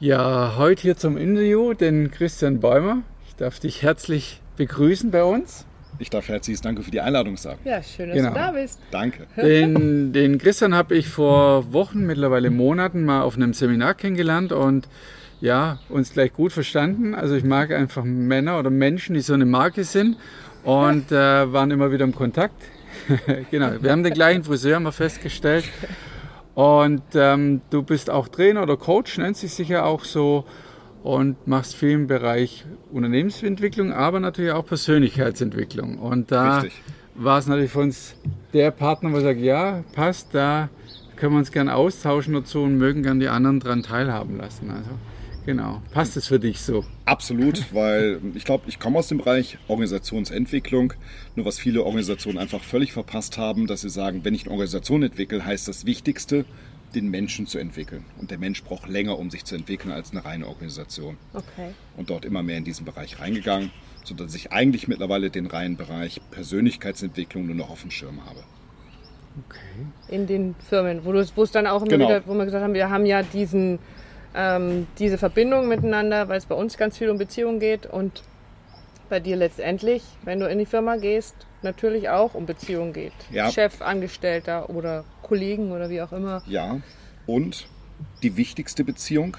Ja, heute hier zum Interview den Christian Bäumer. Ich darf dich herzlich begrüßen bei uns. Ich darf herzliches Danke für die Einladung sagen. Ja, schön, dass Genau. du da bist. Danke. Den, den Christian habe ich vor Wochen, mittlerweile Monaten mal auf einem Seminar kennengelernt und ja, uns gleich gut verstanden. Also ich mag einfach Männer oder Menschen, die so eine Marke sind und äh, waren immer wieder im Kontakt. genau, wir haben den gleichen Friseur wir festgestellt. Und ähm, du bist auch Trainer oder Coach, nennt sich sicher auch so und machst viel im Bereich Unternehmensentwicklung, aber natürlich auch Persönlichkeitsentwicklung. Und da Richtig. war es natürlich für uns der Partner, wo sagt, ja, passt, da können wir uns gern austauschen dazu und mögen gern die anderen dran teilhaben lassen. Also genau, passt es für dich so? Absolut, weil ich glaube, ich komme aus dem Bereich Organisationsentwicklung. Nur was viele Organisationen einfach völlig verpasst haben, dass sie sagen, wenn ich eine Organisation entwickle, heißt das Wichtigste, den Menschen zu entwickeln. Und der Mensch braucht länger, um sich zu entwickeln, als eine reine Organisation. Okay. Und dort immer mehr in diesen Bereich reingegangen, sodass ich eigentlich mittlerweile den reinen Bereich Persönlichkeitsentwicklung nur noch auf dem Schirm habe. Okay. In den Firmen, wo du wo es dann auch immer Genau. wieder, wo wir gesagt haben, wir haben ja diesen, ähm, diese Verbindung miteinander, weil es bei uns ganz viel um Beziehungen geht und bei dir letztendlich, wenn du in die Firma gehst, natürlich auch um Beziehungen geht. Ja. Chef, Angestellter oder Kollegen oder wie auch immer. Ja, und die wichtigste Beziehung?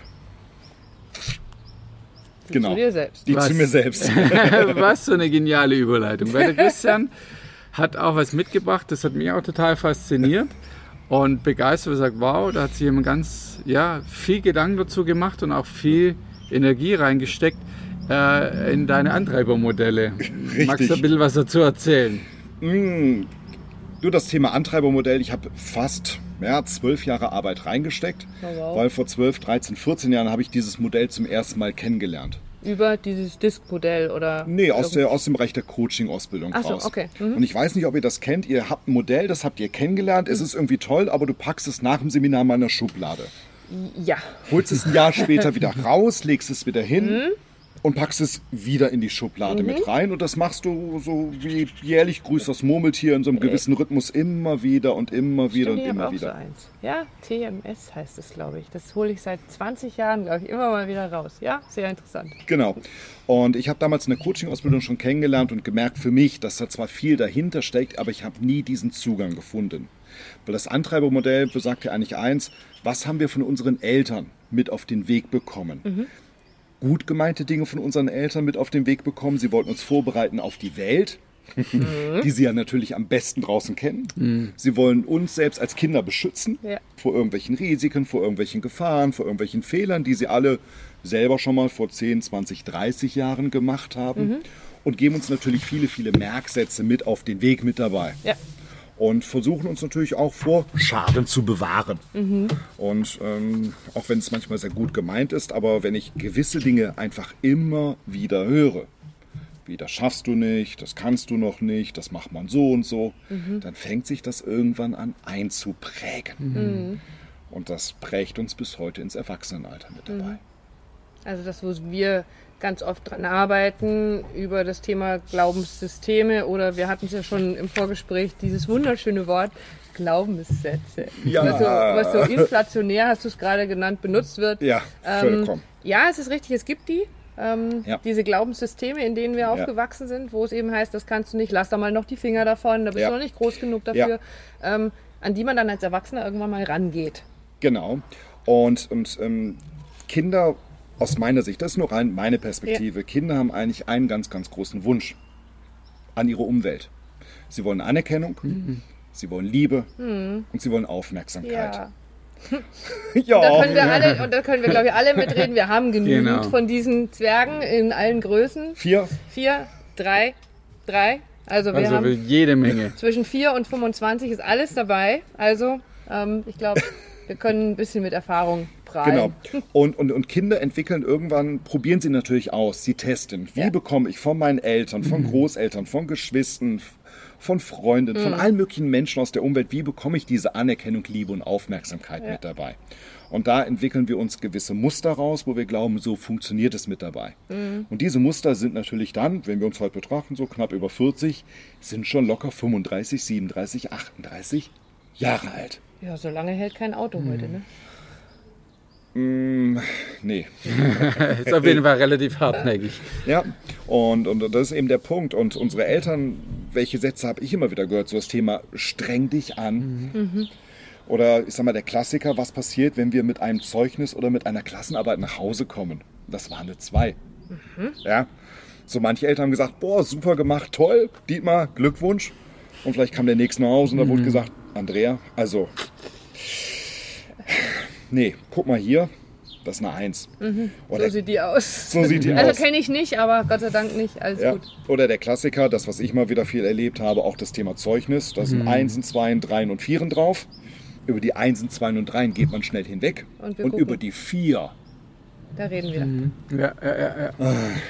Genau. Zu dir selbst. Die Was? zu mir selbst. was für eine geniale Überleitung. Weil der Christian hat auch was mitgebracht, das hat mich auch total fasziniert und begeistert. Er sagt, wow, da hat sich jemand ganz, ja, viel Gedanken dazu gemacht und auch viel Energie reingesteckt äh, in deine Antreibermodelle. Magst du ein bisschen was dazu erzählen? Mm, Nur das Thema Antreibermodell. Ich habe fast ja, zwölf Jahre Arbeit reingesteckt, Oh, wow. weil vor 12, 13, 14 Jahren habe ich dieses Modell zum ersten Mal kennengelernt. Über dieses Disk-Modell oder. Nee, aus, der, aus dem Bereich der Coaching-Ausbildung Ach so, raus. okay. Mhm. Und ich weiß nicht, ob ihr das kennt. Ihr habt ein Modell, das habt ihr kennengelernt. Es ist irgendwie toll, aber du packst es nach dem Seminar mal in der Schublade. Ja. Holst es ein Jahr später wieder raus, legst es wieder hin Mhm. Und packst es wieder in die Schublade mit rein. Und das machst du so wie jährlich grüßt das Murmeltier in so einem gewissen Rhythmus immer wieder und immer wieder Stimmt, und immer wieder. so eins. Ja, TMS heißt es, glaube ich. Das hole ich seit 20 Jahren, glaube ich, immer mal wieder raus. Ja, sehr interessant. Genau. Und ich habe damals in der Coaching-Ausbildung schon kennengelernt und gemerkt für mich, dass da zwar viel dahinter steckt, aber ich habe nie diesen Zugang gefunden. Weil das Antreibermodell besagt ja eigentlich eins, was haben wir von unseren Eltern mit auf den Weg bekommen? Gut gemeinte Dinge von unseren Eltern mit auf den Weg bekommen. Sie wollten uns vorbereiten auf die Welt, die sie ja natürlich am besten draußen kennen. Sie wollen uns selbst als Kinder beschützen Ja. vor irgendwelchen Risiken, vor irgendwelchen Gefahren, vor irgendwelchen Fehlern, die sie alle selber schon mal vor 10, 20, 30 Jahren gemacht haben. Und geben uns natürlich viele, viele Merksätze mit auf den Weg mit dabei. Ja. Und versuchen uns natürlich auch vor Schaden zu bewahren. Und ähm, auch wenn es manchmal sehr gut gemeint ist, aber wenn ich gewisse Dinge einfach immer wieder höre, wie das schaffst du nicht, das kannst du noch nicht, das macht man so und so, dann fängt sich das irgendwann an einzuprägen. Und das prägt uns bis heute ins Erwachsenenalter mit dabei. Also das, wo wir ganz oft dran arbeiten, über das Thema Glaubenssysteme oder wir hatten es ja schon im Vorgespräch, dieses wunderschöne Wort Glaubenssätze. Ja. Was, so, was so inflationär, hast du es gerade genannt, benutzt wird. Ja, Ähm, ja, es ist richtig, es gibt die. Ähm, Ja. Diese Glaubenssysteme, in denen wir aufgewachsen sind, wo es eben heißt, das kannst du nicht, lass da mal noch die Finger davon, da bist Ja. du noch nicht groß genug dafür, ähm, an die man dann als Erwachsener irgendwann mal rangeht. Genau. Und, und ähm, Kinder, aus meiner Sicht, das ist nur rein meine Perspektive, Kinder haben eigentlich einen ganz, ganz großen Wunsch an ihre Umwelt. Sie wollen Anerkennung, sie wollen Liebe und sie wollen Aufmerksamkeit. Ja. Ja. Da können wir alle, und da können wir, glaube ich, alle mitreden. Wir haben genügend Genau. von diesen Zwergen in allen Größen. Vier. Vier, drei, drei. Also wir Also haben jede Menge. zwischen vier und 25 ist alles dabei. Also ähm, ich glaube, wir können ein bisschen mit Erfahrung prahlen. Genau. Und, und, und Kinder entwickeln irgendwann, probieren sie natürlich aus, sie testen. Wie Ja. bekomme ich von meinen Eltern, von Großeltern, von Geschwistern, von Freunden, von allen möglichen Menschen aus der Umwelt, wie bekomme ich diese Anerkennung, Liebe und Aufmerksamkeit mit dabei? Und da entwickeln wir uns gewisse Muster raus, wo wir glauben, so funktioniert es mit dabei. Und diese Muster sind natürlich dann, wenn wir uns heute betrachten, so knapp über 40, sind schon locker 35, 37, 38 Jahre alt. Ja, so lange hält kein Auto heute, ne? Nee. Ist auf jeden Fall relativ hartnäckig. Ja, und, und das ist eben der Punkt. Und unsere Eltern, welche Sätze habe ich immer wieder gehört? So das Thema streng dich an. Oder ich sag mal, der Klassiker, was passiert, wenn wir mit einem Zeugnis oder mit einer Klassenarbeit nach Hause kommen? Das war eine 2. Ja. So manche Eltern haben gesagt, boah, super gemacht, toll, Dietmar, Glückwunsch. Und vielleicht kam der nächste nach Hause und da wurde gesagt, Andrea, also, nee, guck mal hier, das ist eine 1. Oder, So sieht die aus. so sieht die Also aus. kenne ich nicht, aber Gott sei Dank nicht. Alles Ja. gut. Oder der Klassiker, das, was ich mal wieder viel erlebt habe, auch das Thema Zeugnis. Da sind Einsen, Zweien, Dreien und Vieren drauf. Über die Einsen, Zweien und Dreien geht man schnell hinweg. Und Und, über die Vier, Da reden wir. Ja, ja, ja, ja.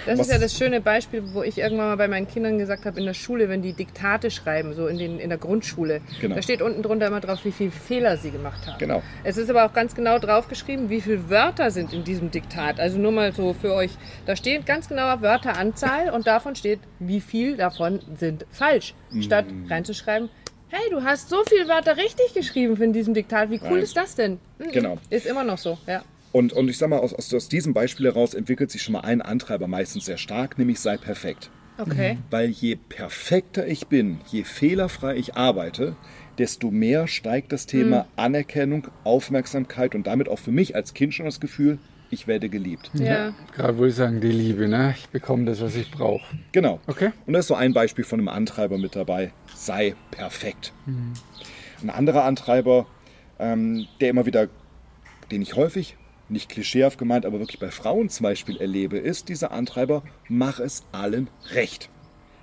Das Was- ist ja das schöne Beispiel, wo ich irgendwann mal bei meinen Kindern gesagt habe, in der Schule, wenn die Diktate schreiben, so in, den, in der Grundschule, Genau. da steht unten drunter immer drauf, wie viele Fehler sie gemacht haben. Genau. Es ist aber auch ganz genau drauf geschrieben, wie viele Wörter sind in diesem Diktat. Also nur mal so für euch, da steht ganz genauer Wörteranzahl und davon steht, wie viel davon sind falsch. Statt reinzuschreiben, hey, du hast so viele Wörter richtig geschrieben in diesem Diktat, wie cool Nein. ist das denn? Mhm. Genau. Ist immer noch so, ja. Und, und ich sag mal, aus, aus, aus diesem Beispiel heraus entwickelt sich schon mal ein Antreiber meistens sehr stark, nämlich sei perfekt. Okay. Weil je perfekter ich bin, je fehlerfrei ich arbeite, desto mehr steigt das Thema Anerkennung, Aufmerksamkeit und damit auch für mich als Kind schon das Gefühl, ich werde geliebt. Ja. Gerade würde ich sagen, die Liebe, ne? Ich bekomme das, was ich brauche. Genau. Okay. Und da ist so ein Beispiel von einem Antreiber mit dabei. Sei perfekt. Ein anderer Antreiber, ähm, der immer wieder, den ich häufig, nicht klischeehaft gemeint, aber wirklich bei Frauen zum Beispiel erlebe, ist dieser Antreiber, mach es allen recht.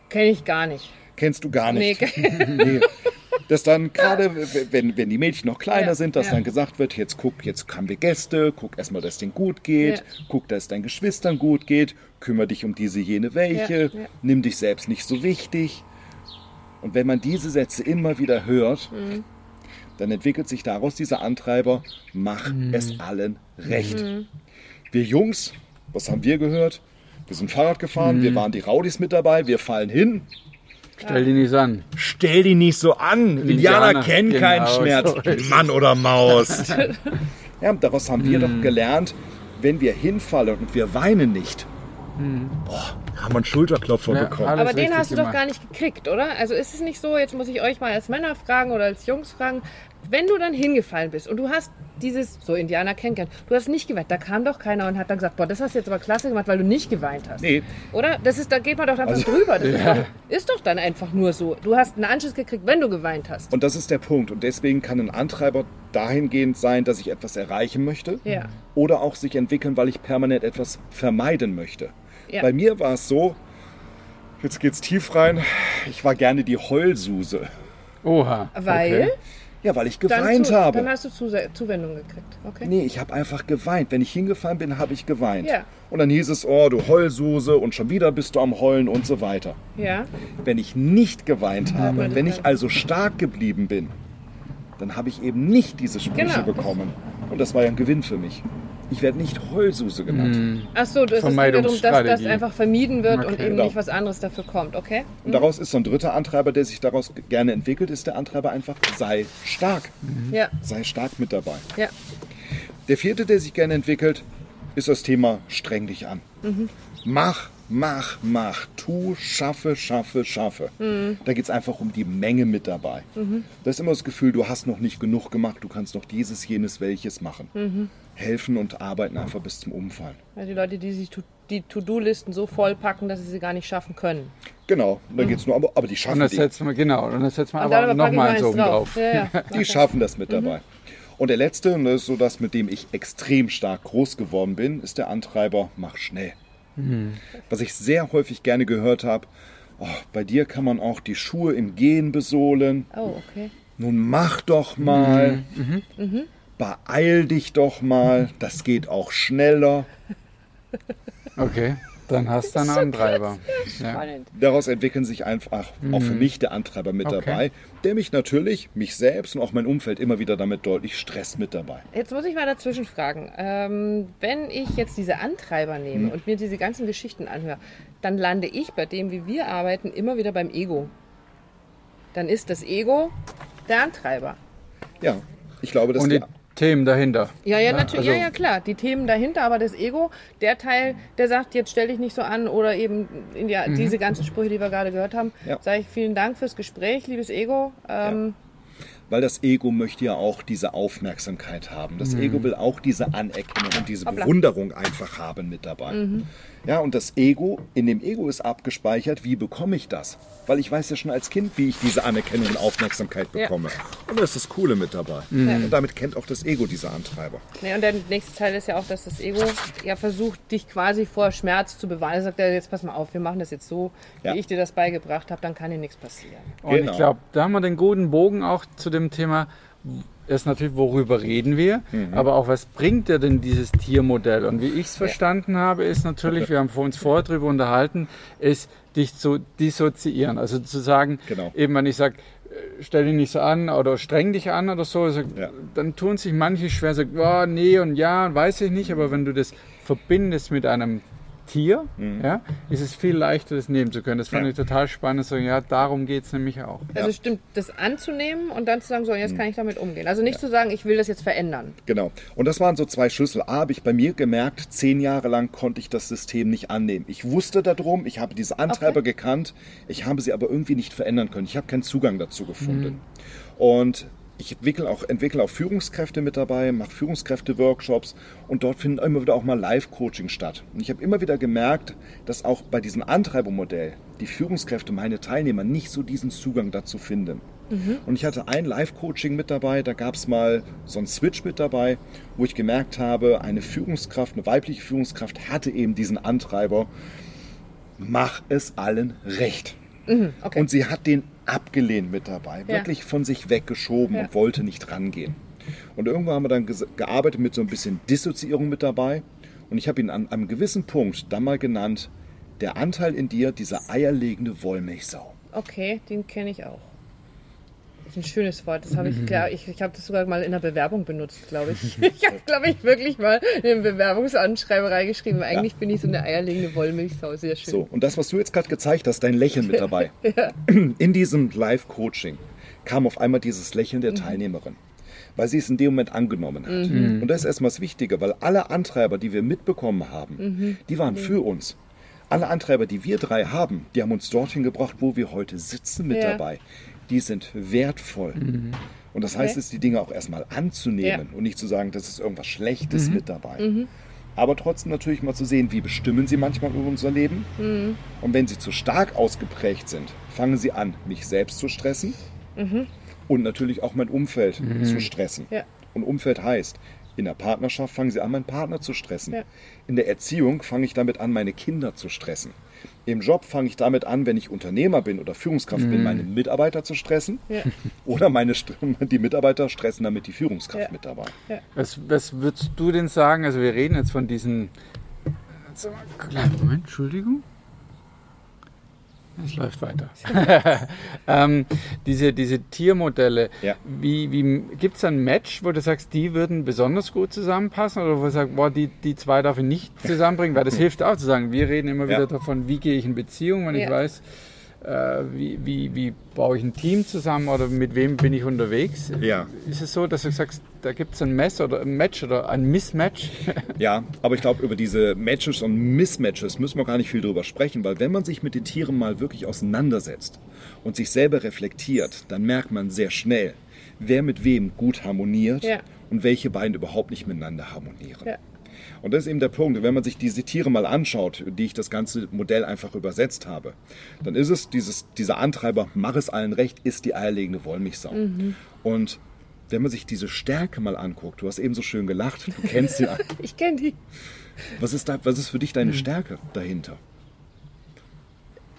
Kenne ich gar nicht. Kennst du gar Nee, nicht. Nee. Dass dann gerade, wenn, wenn die Mädchen noch kleiner Ja, sind, dass ja. dann gesagt wird, jetzt guck, jetzt haben wir Gäste, guck erstmal, dass es denen gut geht, Ja. guck, dass es deinen Geschwistern gut geht, kümmere dich um diese, jene, welche, nimm dich selbst nicht so wichtig. Und wenn man diese Sätze immer wieder hört, Mhm. Dann entwickelt sich daraus dieser Antreiber, mach es allen recht. Mhm. Wir Jungs, was haben wir gehört? Wir sind Fahrrad gefahren, wir waren die Raudis mit dabei, wir fallen hin, Stell die nicht an. Stell die nicht so an. Indianer, Indianer, kennen genau, keinen Schmerz. so ist es. Mann oder Maus. ja, daraus haben wir doch gelernt, wenn wir hinfallen und wir weinen nicht, boah, haben wir einen Schulterklopfer. Ja, bekommen. Aber den hast du doch gemacht. gar nicht gekriegt, oder? Also ist es nicht so, jetzt muss ich euch mal als Männer fragen oder als Jungs fragen, wenn du dann hingefallen bist und du hast dieses, so Indianer kennengelernt, du hast nicht geweint, da kam doch keiner und hat dann gesagt, boah, das hast du jetzt aber klasse gemacht, weil du nicht geweint hast. Nee, Oder? Das ist, da geht man doch einfach Also- drüber. Das Ja. ist, doch, ist doch dann einfach nur so. Du hast einen Anschluss gekriegt, wenn du geweint hast. und das ist der Punkt. Und deswegen kann ein Antreiber dahingehend sein, dass ich etwas erreichen möchte. Ja. Oder auch sich entwickeln, weil ich permanent etwas vermeiden möchte. Ja. Bei mir war es so, jetzt geht's tief rein, ich war gerne die Heulsuse. Oha. Weil Okay. Ja, weil ich dann, geweint zu, habe. dann hast du Zuwendung gekriegt. Okay. Nee, ich habe einfach geweint. Wenn ich hingefallen bin, habe ich geweint. Ja. Und dann hieß es, oh, du Heulsuse und schon wieder bist du am Heulen und so weiter. Ja. Wenn ich nicht geweint habe, wenn ich also stark geblieben bin, dann habe ich eben nicht diese Sprüche Genau. bekommen. Und das war ja ein Gewinn für mich. Ich werde nicht Heulsuse genannt. Ach so, das ist wiederum, dass das einfach vermieden wird und Okay. eben Genau. nicht was anderes dafür kommt, okay? Und daraus ist so ein dritter Antreiber, der sich daraus gerne entwickelt, ist der Antreiber einfach, sei stark. Ja, Sei stark mit dabei. ja. Der vierte, der sich gerne entwickelt, ist das Thema streng dich an. Mach, mach, mach, tu, schaffe, schaffe, schaffe. Da geht es einfach um die Menge mit dabei. Da ist immer das Gefühl, du hast noch nicht genug gemacht, du kannst noch dieses, jenes, welches machen. Helfen und arbeiten einfach bis zum Umfallen. Also die Leute, die sich die To-Do-Listen so vollpacken, dass sie sie gar nicht schaffen können. Genau, da geht es nur, aber, aber die Und schaffen das die. setzen wir, genau, und das setzen wir Und dann aber nochmal mal eins oben drauf. Ja, ja. Die schaffen das mit dabei. Und der letzte, und das ist so das, mit dem ich extrem stark groß geworden bin, ist der Antreiber, mach schnell. Was ich sehr häufig gerne gehört habe, oh, bei dir kann man auch die Schuhe im Gehen besohlen. Oh, okay. Nun mach doch mal. Beeil dich doch mal. Das geht auch schneller. Okay, dann hast du einen Antreiber. Ja. Spannend. Daraus entwickeln sich einfach auch für mich der Antreiber mit Okay. dabei, der mich natürlich, mich selbst und auch mein Umfeld immer wieder damit deutlich stresst mit dabei. Jetzt muss ich mal dazwischen fragen. Ähm, wenn ich jetzt diese Antreiber Hm. nehme und mir diese ganzen Geschichten anhöre, dann lande ich bei dem, wie wir arbeiten, immer wieder beim Ego. Dann ist das Ego der Antreiber. Ja, ich glaube, dass Und die, die, Themen dahinter. Ja, ja, natürlich, also- ja, ja, klar. Die Themen dahinter, aber das Ego, der Teil, der sagt, jetzt stell dich nicht so an oder eben in ja, diese ganzen Sprüche, die wir gerade gehört haben, Ja. sage ich vielen Dank fürs Gespräch, liebes Ego. Ähm, Weil das Ego möchte ja auch diese Aufmerksamkeit haben. Das Ego will auch diese Anerkennung und diese Hoppla. Bewunderung einfach haben mit dabei. Ja, und das Ego, in dem Ego ist abgespeichert, wie bekomme ich das? Weil ich weiß ja schon als Kind, wie ich diese Anerkennung und Aufmerksamkeit Ja. bekomme. Und da ist das Coole mit dabei. Und damit kennt auch das Ego diese Antreiber. Nee, und der nächste Teil ist ja auch, dass das Ego ja versucht, dich quasi vor Schmerz zu bewahren. Er sagt, ja, jetzt pass mal auf, wir machen das jetzt so, Ja. wie ich dir das beigebracht habe, dann kann dir nichts passieren. Und Genau. ich glaube, da haben wir den guten Bogen auch zu dem Thema, ist natürlich, worüber reden wir, Mhm. aber auch, was bringt dir denn dieses Tiermodell? Und wie ich es verstanden habe, ist natürlich, wir haben vor uns vorher darüber unterhalten, ist, dich zu dissoziieren. Also zu sagen, Genau. eben wenn ich sage, stell dich nicht so an oder streng dich an oder so, so Ja. dann tun sich manche schwer, sagen, oh, nee und ja, weiß ich nicht, aber wenn du das verbindest mit einem Tier, ja, ist es viel leichter, das nehmen zu können. Das fand Mhm. Ja. ich total spannend. So, ja, darum geht es nämlich auch. Also stimmt, das anzunehmen und dann zu sagen, so, jetzt kann ich damit umgehen. Also nicht zu sagen, ich will das jetzt verändern. Genau. Und das waren so zwei Schlüssel. A, habe ich bei mir gemerkt, zehn Jahre lang konnte ich das System nicht annehmen. Ich wusste darum, ich habe diese Antreiber gekannt, ich habe sie aber irgendwie nicht verändern können. Ich habe keinen Zugang dazu gefunden. Und ich entwickle auch, entwickle auch Führungskräfte mit dabei, mache Führungskräfte-Workshops und dort finden immer wieder auch mal Live-Coaching statt. Und ich habe immer wieder gemerkt, dass auch bei diesem Antreibermodell die Führungskräfte, meine Teilnehmer, nicht so diesen Zugang dazu finden. Und ich hatte ein Live-Coaching mit dabei, da gab es mal so einen Switch mit dabei, wo ich gemerkt habe, eine Führungskraft, eine weibliche Führungskraft hatte eben diesen Antreiber, mach es allen recht. okay. Und sie hat den abgelehnt mit dabei, Ja. wirklich von sich weggeschoben Ja. und wollte nicht rangehen. Und irgendwann haben wir dann gearbeitet mit so ein bisschen Dissoziierung mit dabei. Und ich habe ihn an einem gewissen Punkt dann mal genannt, der Anteil in dir, dieser eierlegende Wollmilchsau. Okay, den kenne ich auch. Das ist ein schönes Wort. Das habe ich, klar, ich, ich habe das sogar mal in der Bewerbung benutzt, glaube ich. Ich habe, glaube ich, wirklich mal in eine Bewerbungsanschreiberei geschrieben. Eigentlich bin ich so eine eierlegende Wollmilchsau. Sehr schön. So, und das, was du jetzt gerade gezeigt hast, dein Lächeln mit dabei. In diesem Live-Coaching kam auf einmal dieses Lächeln der Teilnehmerin, weil sie es in dem Moment angenommen hat. Und das ist erstmal das Wichtige, weil alle Antreiber, die wir mitbekommen haben, die waren für uns. Alle Antreiber, die wir drei haben, die haben uns dorthin gebracht, wo wir heute sitzen mit Ja. dabei. Die sind wertvoll. Und das heißt, Okay. es die Dinge auch erstmal anzunehmen und nicht zu sagen, das ist irgendwas Schlechtes mit dabei. Mhm. Aber trotzdem natürlich mal zu sehen, wie bestimmen sie manchmal über unser Leben. Mhm. Und wenn sie zu stark ausgeprägt sind, fangen sie an, mich selbst zu stressen und natürlich auch mein Umfeld zu stressen. Ja. Und Umfeld heißt, in der Partnerschaft fangen sie an, meinen Partner zu stressen. Ja. In der Erziehung fange ich damit an, meine Kinder zu stressen. Im Job fange ich damit an, wenn ich Unternehmer bin oder Führungskraft bin, meine Mitarbeiter zu stressen. Ja. Oder meine, St- die Mitarbeiter stressen damit die Führungskraft Ja. mit dabei. Was, was würdest du denn sagen? Also wir reden jetzt von diesen. Moment, Entschuldigung. Es läuft weiter. ähm, diese, diese Tiermodelle, Ja. wie, wie gibt es ein Match, wo du sagst, die würden besonders gut zusammenpassen oder wo du sagst, boah, die, die zwei darf ich nicht zusammenbringen? Weil das hilft auch zu sagen, wir reden immer Ja. wieder davon, wie gehe ich in Beziehung, wenn ich Ja. weiß, äh, wie, wie, wie baue ich ein Team zusammen oder mit wem bin ich unterwegs. Ja. Ist es so, dass du sagst, da gibt es ein Mess oder ein Match oder ein Mismatch? Ja, aber ich glaube, über diese Matches und Mismatches müssen wir gar nicht viel drüber sprechen, weil wenn man sich mit den Tieren mal wirklich auseinandersetzt und sich selber reflektiert, dann merkt man sehr schnell, wer mit wem gut harmoniert Ja. und welche beiden überhaupt nicht miteinander harmonieren. Ja. Und das ist eben der Punkt. Wenn man sich diese Tiere mal anschaut, die ich das ganze Modell einfach übersetzt habe, dann ist es dieses, dieser Antreiber, mach es allen recht, ist die eierlegende Wollmilchsau. Und wenn man sich diese Stärke mal anguckt, du hast eben so schön gelacht, du kennst sie. Ich kenne die. Was ist, da, was ist für dich deine Stärke dahinter?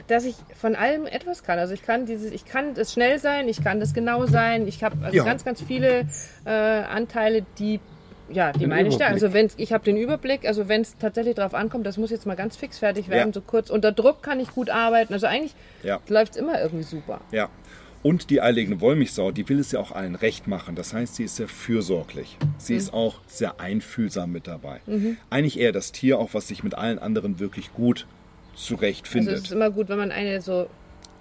dass ich von allem etwas kann. Also ich kann dieses, ich kann das schnell sein, ich kann das genau sein. Ich habe also Ja. ganz, ganz viele äh, Anteile, die ja, die Den meine Stärke. Überblick. Also wenn ich habe den Überblick, also wenn es tatsächlich darauf ankommt, das muss jetzt mal ganz fix fertig werden, Ja. so kurz. Unter Druck kann ich gut arbeiten. Also eigentlich Ja. läuft es immer irgendwie super. Ja. Und die eierlegende Wollmilchsau, die will es ja auch allen recht machen. Das heißt, sie ist sehr fürsorglich. Sie ist auch sehr einfühlsam mit dabei. Eigentlich eher das Tier, auch was sich mit allen anderen wirklich gut Also zurechtfindet. es ist immer gut, wenn man eine so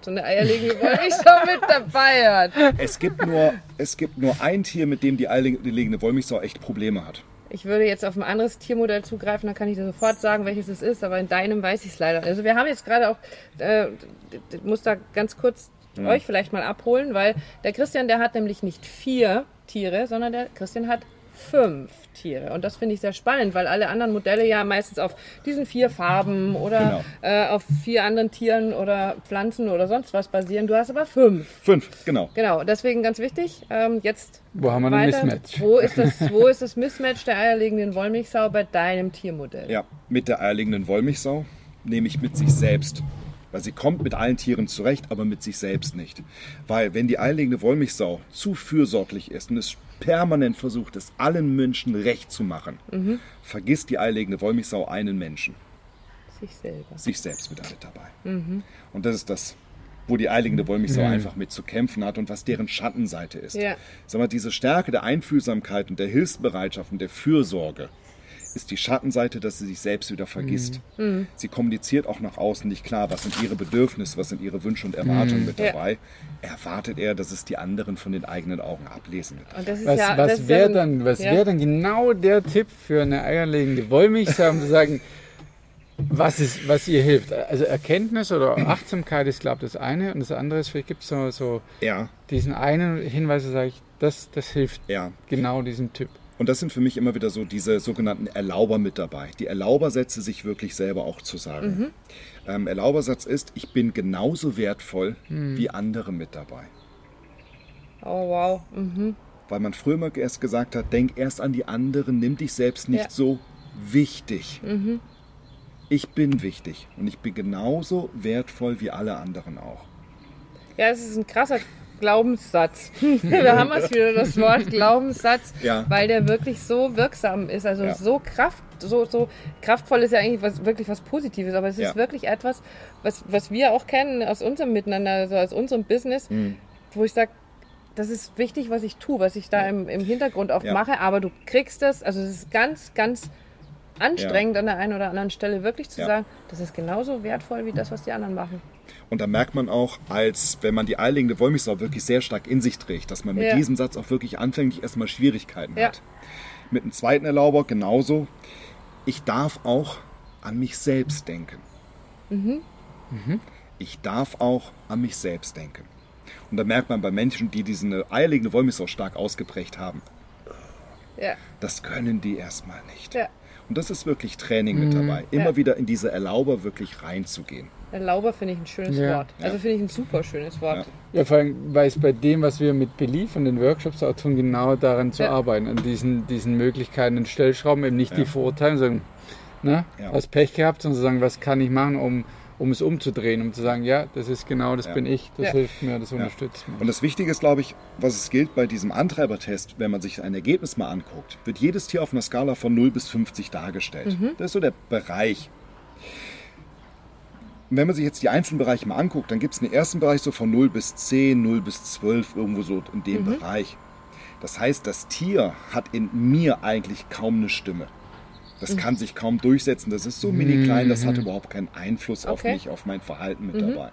so eine eierlegende Wollmilchsau mit dabei hat. Es gibt, nur, es gibt nur ein Tier, mit dem die eierlegende Wollmilchsau echt Probleme hat. Ich würde jetzt auf ein anderes Tiermodell zugreifen, dann kann ich dir sofort sagen, welches es ist, aber in deinem weiß ich es leider. Also wir haben jetzt gerade auch, äh, ich muss da ganz kurz euch vielleicht mal abholen, weil der Christian, der hat nämlich nicht vier Tiere, sondern der Christian hat fünf Tiere. Und das finde ich sehr spannend, weil alle anderen Modelle ja meistens auf diesen vier Farben oder Genau. äh, auf vier anderen Tieren oder Pflanzen oder sonst was basieren. Du hast aber fünf. Fünf, genau. Genau, deswegen ganz wichtig. Ähm, jetzt Wo haben wir ein. Mismatch? Wo ist, das, wo ist das Mismatch der eierlegenden Wollmilchsau bei deinem Tiermodell? Ja, mit der eierlegenden Wollmilchsau, nämlich mit sich selbst. Weil sie kommt mit allen Tieren zurecht, aber mit sich selbst nicht. Weil wenn die eierlegende Wollmilchsau zu fürsorglich ist und es permanent versucht, es allen Menschen recht zu machen, vergisst die eierlegende Wollmilchsau einen Menschen, Sich selber. sich selbst mit alle dabei. Und das ist das, wo die eierlegende Wollmilchsau einfach mit zu kämpfen hat und was deren Schattenseite ist. Ja. Sag mal, diese Stärke der Einfühlsamkeit und der Hilfsbereitschaft und der Fürsorge ist die Schattenseite, dass sie sich selbst wieder vergisst. Mhm. Sie kommuniziert auch nach außen nicht klar, was sind ihre Bedürfnisse, was sind ihre Wünsche und Erwartungen mit Ja. dabei. Erwartet er, dass es die anderen von den eigenen Augen ablesen wird. Und das ist Was, ja, was wäre ja- dann, was ja. wär dann genau der Tipp für eine eierlegende Wollmilchsau, um zu sagen, was, ist, was ihr hilft? Also Erkenntnis oder Achtsamkeit ist, glaube ich, das eine. Und das andere ist, vielleicht gibt es so, so Ja, diesen einen Hinweis, da sage ich, das, das hilft ja. genau diesem Typ. Und das sind für mich immer wieder so diese sogenannten Erlauber mit dabei. Die Erlaubersätze sich wirklich selber auch zu sagen. Ähm, Erlaubersatz ist, ich bin genauso wertvoll wie andere mit dabei. Oh wow. Mhm. Weil man früher mal erst gesagt hat, denk erst an die anderen, nimm dich selbst nicht Ja. so wichtig. Ich bin wichtig und ich bin genauso wertvoll wie alle anderen auch. Ja, es ist ein krasser Glaubenssatz. Wir haben es wieder, das Wort Glaubenssatz, Ja. weil der wirklich so wirksam ist. Also Ja. so kraft, so, so kraftvoll ist ja eigentlich was, wirklich was Positives, aber es ist Ja. wirklich etwas, was, was wir auch kennen aus unserem Miteinander, also aus unserem Business, Mhm. wo ich sage, das ist wichtig, was ich tue, was ich da im, im Hintergrund oft mache, aber du kriegst es, also es ist ganz, ganz anstrengend an der einen oder anderen Stelle wirklich zu Ja. sagen, das ist genauso wertvoll wie das, was die anderen machen. Und da merkt man auch, als wenn man die eierlegende Wollmilchsau wirklich sehr stark in sich trägt, dass man mit Ja. diesem Satz auch wirklich anfänglich erstmal Schwierigkeiten Ja. hat. Mit dem zweiten Erlauber genauso. Ich darf auch an mich selbst denken. Mhm. Ich darf auch an mich selbst denken. Und da merkt man bei Menschen, die diese eierlegende Wollmilchsau stark ausgeprägt haben, Ja, das können die erstmal nicht. ja. Und das ist wirklich Training mit dabei. Immer Ja. wieder in diese Erlauber wirklich reinzugehen. Erlauber finde ich ein schönes Ja. Wort. Also finde ich ein super schönes Wort. Ja, vor allem, weil es bei dem, was wir mit Belief und den Workshops auch tun, genau daran zu Ja. arbeiten, an diesen, diesen Möglichkeiten und Stellschrauben, eben nicht Ja. die Verurteilen, sondern, ne, Ja. hast Pech gehabt, sondern zu sagen, was kann ich machen, um, um es umzudrehen, um zu sagen, ja, das ist genau, das Ja. bin ich, das Ja. hilft mir, das unterstützt mich. Und das Wichtige ist, glaube ich, was es gilt bei diesem Antreibertest, wenn man sich ein Ergebnis mal anguckt, wird jedes Tier auf einer Skala von 0 bis 50 dargestellt. Das ist so der Bereich. Und wenn man sich jetzt die einzelnen Bereiche mal anguckt, dann gibt es einen ersten Bereich so von 0 bis 10, 0 bis 12, irgendwo so in dem Bereich. Das heißt, das Tier hat in mir eigentlich kaum eine Stimme. Das kann sich kaum durchsetzen. Das ist so mini klein, das hat überhaupt keinen Einfluss auf Okay. mich, auf mein Verhalten mit dabei.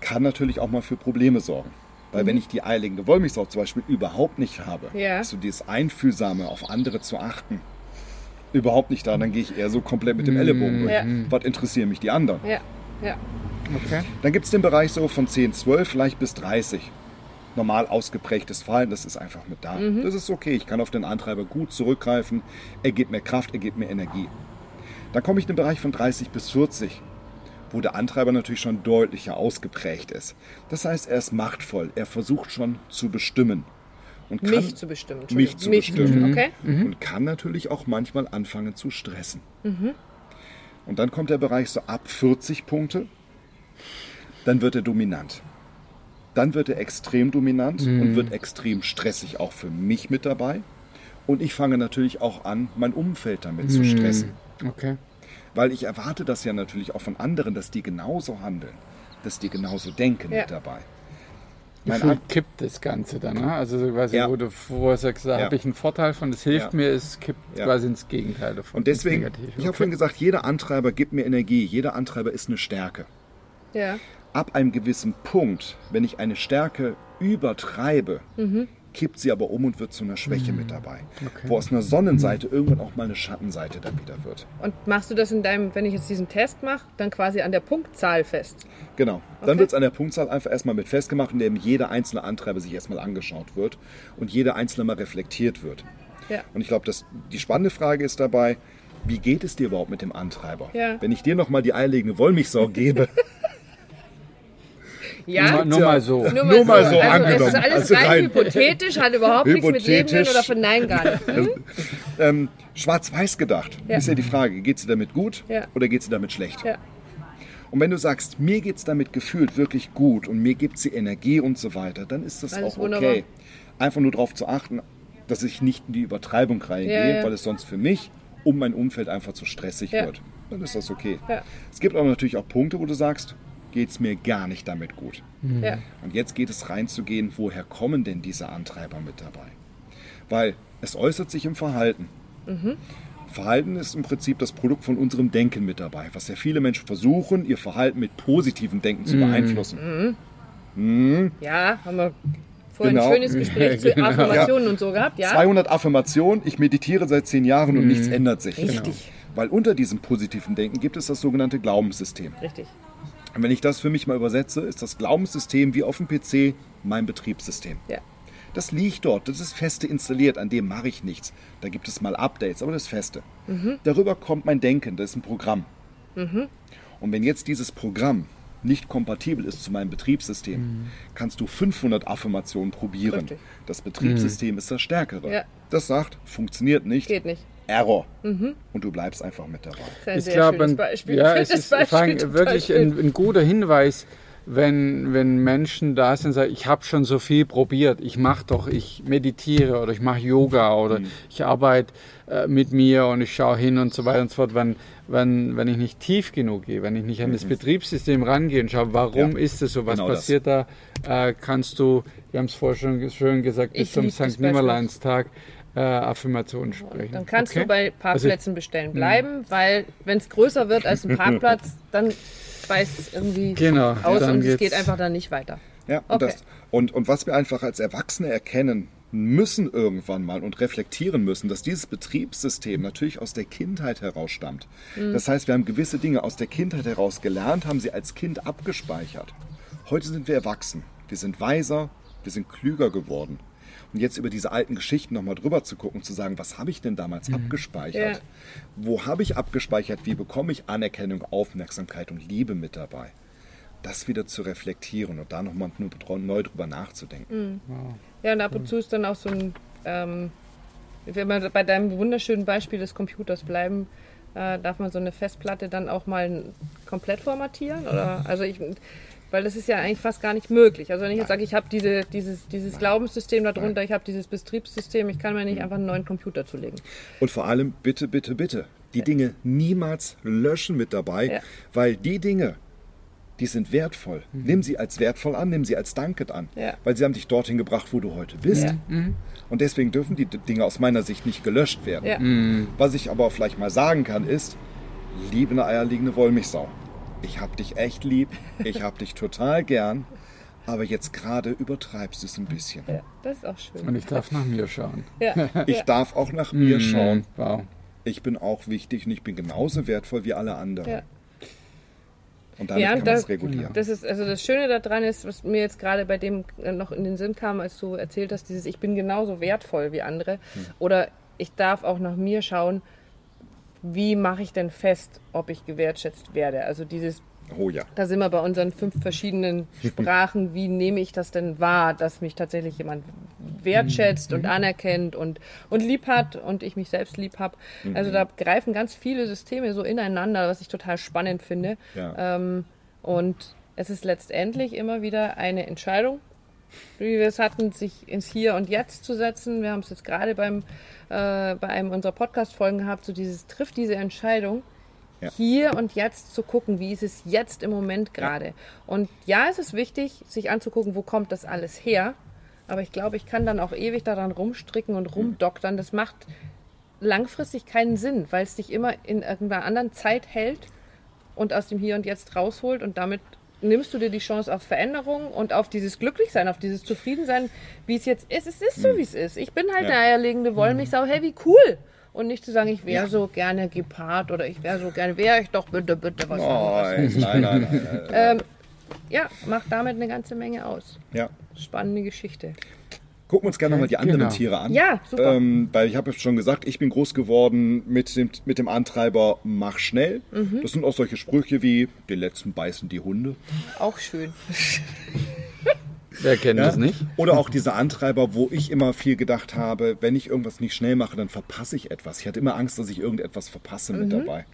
Kann natürlich auch mal für Probleme sorgen. Weil wenn ich die eierlegende Wollmilchsau zum Beispiel überhaupt nicht habe, Ja. so dieses Einfühlsame, auf andere zu achten, überhaupt nicht da, dann gehe ich eher so komplett mit dem Ellenbogen durch. Ja. Was interessieren mich die anderen? Ja, ja. Okay. Dann gibt es den Bereich so von 10, 12, vielleicht bis 30. Normal ausgeprägtes Fallen, das ist einfach mit da. Das ist okay, ich kann auf den Antreiber gut zurückgreifen. Er gibt mir Kraft, er gibt mir Energie. Dann komme ich in den Bereich von 30 bis 40, wo der Antreiber natürlich schon deutlicher ausgeprägt ist. Das heißt, er ist machtvoll, er versucht schon zu bestimmen. Und kann, Mich zu bestimmen. Mich zu Mich bestimmen. Okay. und kann natürlich auch manchmal anfangen zu stressen. Und dann kommt der Bereich so ab 40 Punkte, dann wird er dominant. Dann wird er extrem dominant und wird extrem stressig auch für mich mit dabei. Und ich fange natürlich auch an, mein Umfeld damit zu stressen. Okay. Weil ich erwarte das ja natürlich auch von anderen, dass die genauso handeln, dass die genauso denken Ja. mit dabei. Wie Mein viel An- kippt das Ganze dann? Ne? Also so quasi, Ja. wo du vorher sagst, da Ja. habe ich einen Vorteil von, das hilft Ja. mir, es kippt Ja. quasi ins Gegenteil davon. Und deswegen, ich habe vorhin gesagt, jeder Antreiber gibt mir Energie, jeder Antreiber ist eine Stärke. Ja. Ab einem gewissen Punkt, wenn ich eine Stärke übertreibe, Mhm. kippt sie aber um und wird zu einer Schwäche mit dabei. Wo aus einer Sonnenseite irgendwann auch mal eine Schattenseite dann wieder wird. Und machst du das in deinem, wenn ich jetzt diesen Test mache, dann quasi an der Punktzahl fest? Genau. Dann Okay. wird es an der Punktzahl einfach erstmal mit festgemacht, indem jeder einzelne Antreiber sich erstmal angeschaut wird und jeder einzelne mal reflektiert wird. Ja. Und ich glaube, die spannende Frage ist dabei, wie geht es dir überhaupt mit dem Antreiber? Ja. Wenn ich dir nochmal die eierlegende Wollmilchsau gebe, Ja, Nur, nur mal so. Nur Nur mal so also angenommen. Es ist alles Also rein, hypothetisch, hat überhaupt nichts mit Leben oder von Nein gar nicht. Hm? ähm, schwarz-weiß gedacht, Ja. ist ja die Frage, geht es dir damit gut Ja. oder geht es dir damit schlecht? Ja. Und wenn du sagst, mir geht es damit gefühlt wirklich gut und mir gibt sie Energie und so weiter, dann ist das Alles auch okay. wunderbar. Einfach nur darauf zu achten, dass ich nicht in die Übertreibung reingehe, Ja, ja. weil es sonst für mich um mein Umfeld einfach zu stressig Ja. wird. Dann ist das okay. Ja. Es gibt aber natürlich auch Punkte, wo du sagst, geht es mir gar nicht damit gut. Ja. Und jetzt geht es reinzugehen, woher kommen denn diese Antreiber mit dabei? Weil es äußert sich im Verhalten. Verhalten ist im Prinzip das Produkt von unserem Denken mit dabei, was ja viele Menschen versuchen, ihr Verhalten mit positivem Denken zu beeinflussen. ja, haben wir vorhin Genau. ein schönes Gespräch zu Genau. Affirmationen und so gehabt. Ja, 200 Affirmationen, ich meditiere seit zehn Jahren und nichts ändert sich. Richtig. Weil unter diesem positiven Denken gibt es das sogenannte Glaubenssystem. richtig. Und wenn ich das für mich mal übersetze, ist das Glaubenssystem wie auf dem PC mein Betriebssystem. Ja. Das liegt dort, das ist feste installiert, an dem mache ich nichts. Da gibt es mal Updates, aber das ist feste. Darüber kommt mein Denken, das ist ein Programm. Und wenn jetzt dieses Programm nicht kompatibel ist zu meinem Betriebssystem, kannst du 500 Affirmationen probieren. Richtig. Das Betriebssystem ist das Stärkere. Ja. Das sagt, funktioniert nicht, Geht nicht. Error. Und du bleibst einfach mit dabei. Das ist ein Ich sehr glaube, ein, Beispiel. ja, Ich es finde ist das Beispiel wirklich ein, ein guter Hinweis, wenn, wenn Menschen da sind und sagen, ich habe schon so viel probiert, ich mache doch, ich meditiere oder ich mache Yoga oder Mhm. ich arbeite äh, mit mir und ich schaue hin und so weiter und so fort. Wenn, wenn, wenn ich nicht tief genug gehe, wenn ich nicht an das Betriebssystem rangehe und schaue, warum Mhm. Ja, ist das so, was genau das. passiert da, äh, kannst du, wir haben es vorher schon schön gesagt, bis Ich zum das St. Nimmerleinstag äh, Affirmationen sprechen. Dann kannst Okay? du bei Parkplätzen Also- bestellen bleiben, weil wenn es größer wird als ein Parkplatz, dann beißt es irgendwie Genau, aus und es geht einfach dann nicht weiter. Ja, und, Okay. das, und, und was wir einfach als Erwachsene erkennen müssen irgendwann mal und reflektieren müssen, dass dieses Betriebssystem natürlich aus der Kindheit heraus stammt. Das heißt, wir haben gewisse Dinge aus der Kindheit heraus gelernt, haben sie als Kind abgespeichert. Heute sind wir erwachsen, wir sind weiser, wir sind klüger geworden. Und jetzt über diese alten Geschichten nochmal drüber zu gucken, zu sagen, was habe ich denn damals abgespeichert? Ja. Wo habe ich abgespeichert? Wie bekomme ich Anerkennung, Aufmerksamkeit und Liebe mit dabei? Das wieder zu reflektieren und da nochmal neu drüber nachzudenken. Ja, und ab und zu ist dann auch so ein, ähm, wenn wir bei deinem wunderschönen Beispiel des Computers bleiben, äh, darf man so eine Festplatte dann auch mal komplett formatieren? Oder, also ich, weil das ist ja eigentlich fast gar nicht möglich. Also wenn ich jetzt sage, ich habe diese, dieses, dieses Glaubenssystem darunter, ich habe dieses Betriebssystem, ich kann mir nicht einfach einen neuen Computer zulegen. Und vor allem, bitte, bitte, bitte, die Dinge niemals löschen mit dabei, Ja. weil die Dinge, die sind wertvoll. Nimm sie als wertvoll an, nimm sie als Danket an, Ja. weil sie haben dich dorthin gebracht, wo du heute bist. Ja. Und deswegen dürfen die Dinge aus meiner Sicht nicht gelöscht werden. Ja. Was ich aber vielleicht mal sagen kann, ist, liebe eine eierlegende Wollmilchsau, ich hab dich echt lieb, ich hab dich total gern, aber jetzt gerade übertreibst du es ein bisschen. Ja, das ist auch schön. Und ich darf nach mir schauen. Ja, Ich ja. darf auch nach mir schauen. Mm, Wow. Ich bin auch wichtig und ich bin genauso wertvoll wie alle anderen. Ja. Und damit Ja, kann man das- es regulieren. Das ist also das Schöne daran ist, was mir jetzt gerade bei dem äh, noch in den Sinn kam, als du erzählt hast, dieses ich bin genauso wertvoll wie andere oder ich darf auch nach mir schauen, wie mache ich denn fest, ob ich gewertschätzt werde? Also dieses Oh ja. da sind wir bei unseren fünf verschiedenen Sprachen. Wie nehme ich das denn wahr, dass mich tatsächlich jemand wertschätzt und anerkennt und, und lieb hat und ich mich selbst lieb habe? Also da greifen ganz viele Systeme so ineinander, was ich total spannend finde. Ja. Ähm, und es ist letztendlich immer wieder eine Entscheidung, wie wir es hatten, sich ins Hier und Jetzt zu setzen. Wir haben es jetzt gerade beim, äh, bei einem unserer Podcast-Folgen gehabt, so dieses trifft diese Entscheidung, Ja. hier und jetzt zu gucken, wie ist es jetzt im Moment gerade. Und ja, es ist wichtig, sich anzugucken, wo kommt das alles her. Aber ich glaube, ich kann dann auch ewig daran rumstricken und rumdoktern. Das macht langfristig keinen Sinn, weil es dich immer in irgendeiner anderen Zeit hält und aus dem Hier und Jetzt rausholt und damit nimmst du dir die Chance auf Veränderung und auf dieses Glücklichsein, auf dieses Zufriedensein, wie es jetzt ist. Es ist so, wie es ist. Ich bin halt Hm. Ja. eine eierlegende Wollmilchsau. Hey, wie cool! Und nicht zu sagen, ich wäre Ja. so gerne Gepard oder ich wäre so gerne, wäre ich doch bitte, bitte was Nein, anderes. nein, nein, nein. nein. Ähm, ja, macht damit eine ganze Menge aus. Ja. Spannende Geschichte. Gucken wir uns gerne nochmal die anderen Genau. Tiere an. Ja, super. Ähm, weil ich habe ja schon gesagt, ich bin groß geworden mit dem, mit dem Antreiber Mach schnell. Mhm. Das sind auch solche Sprüche wie, die letzten beißen die Hunde. Auch schön. Wer kennt Ja? das nicht? Oder auch diese Antreiber, wo ich immer viel gedacht habe, wenn ich irgendwas nicht schnell mache, dann verpasse ich etwas. Ich hatte immer Angst, dass ich irgendetwas verpasse mit Mhm. dabei.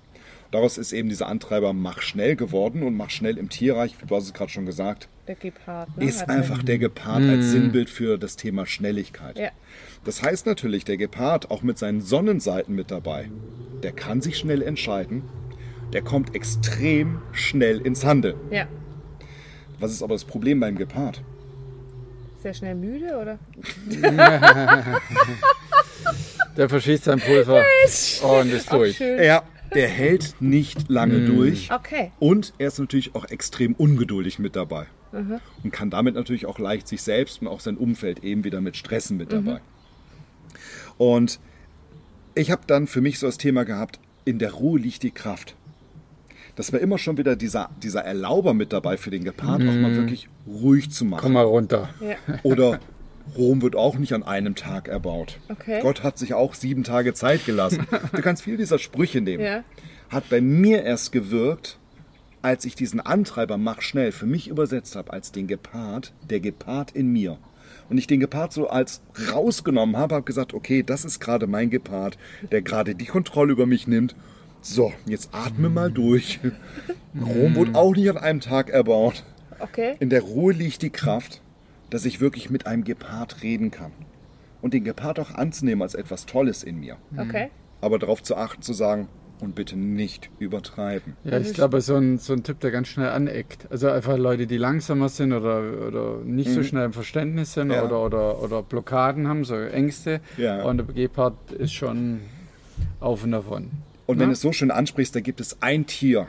Daraus ist eben dieser Antreiber Mach schnell geworden und Mach schnell im Tierreich, du hast es gerade schon gesagt, Der Gepard. Ne? ist Hat einfach der Gepard als Sinnbild für das Thema Schnelligkeit. Ja. Das heißt natürlich, der Gepard auch mit seinen Sonnenseiten mit dabei, der kann sich schnell entscheiden, der kommt extrem schnell ins Handeln. Ja. Was ist aber das Problem beim Gepard? Sehr schnell müde, oder? Der verschießt sein Pulver und ist durch. schön. Er, der hält nicht lange durch Okay. und er ist natürlich auch extrem ungeduldig mit dabei. Und kann damit natürlich auch leicht sich selbst und auch sein Umfeld eben wieder mit stressen mit dabei. Und ich habe dann für mich so das Thema gehabt, in der Ruhe liegt die Kraft. Das war immer schon wieder dieser, dieser Erlauber mit dabei für den Gepard, auch mal wirklich ruhig zu machen. Komm mal runter. Ja. Oder Rom wird auch nicht an einem Tag erbaut. Okay. Gott hat sich auch sieben Tage Zeit gelassen. Du kannst viel dieser Sprüche nehmen. Ja. Hat bei mir erst gewirkt, als ich diesen Antreiber Mach schnell für mich übersetzt habe als den Gepard, der Gepard in mir. Und ich den Gepard so als rausgenommen habe, habe gesagt, okay, das ist gerade mein Gepard, der gerade die Kontrolle über mich nimmt. So, jetzt atme mal durch. Rom wurde auch nicht an einem Tag erbaut. Okay. In der Ruhe liegt die Kraft, dass ich wirklich mit einem Gepard reden kann. Und den Gepard auch anzunehmen als etwas Tolles in mir. Okay. Aber darauf zu achten, zu sagen, und bitte nicht übertreiben. Ja, ich glaube, so ein, so ein Typ, der ganz schnell aneckt. Also einfach Leute, die langsamer sind oder, oder nicht so schnell im Verständnis sind Mhm. Ja. oder, oder, oder Blockaden haben, so Ängste. Ja. Und der Gepard ist schon auf und davon. Und wenn Ja. du es so schön ansprichst, da gibt es ein Tier,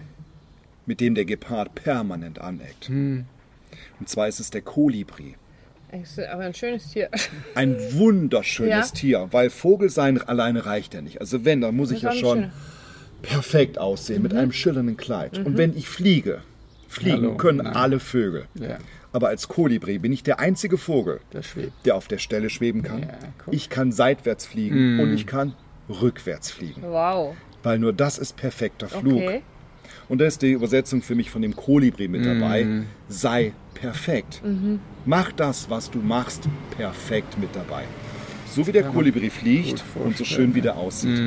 mit dem der Gepard permanent aneckt. Hm. Und zwar ist es der Kolibri. Es ist aber ein schönes Tier. Ein wunderschönes Ja. Tier, weil Vogel sein alleine reicht ja nicht. Also wenn, dann muss ich Das ja war ein schon schöner. perfekt aussehen mit einem schillernden Kleid. Und wenn ich fliege, fliegen Hallo, können nein. alle Vögel. Ja, Aber als Kolibri bin ich der einzige Vogel, der schwebt. der auf der Stelle schweben kann. Ja, guck. ich kann seitwärts fliegen und ich kann rückwärts fliegen. Wow. Weil nur das ist perfekter Flug. Okay. Und da ist die Übersetzung für mich von dem Kolibri mit dabei. Sei perfekt. Mach das, was du machst, perfekt mit dabei. So wie der Kolibri fliegt und so schön wie der aussieht.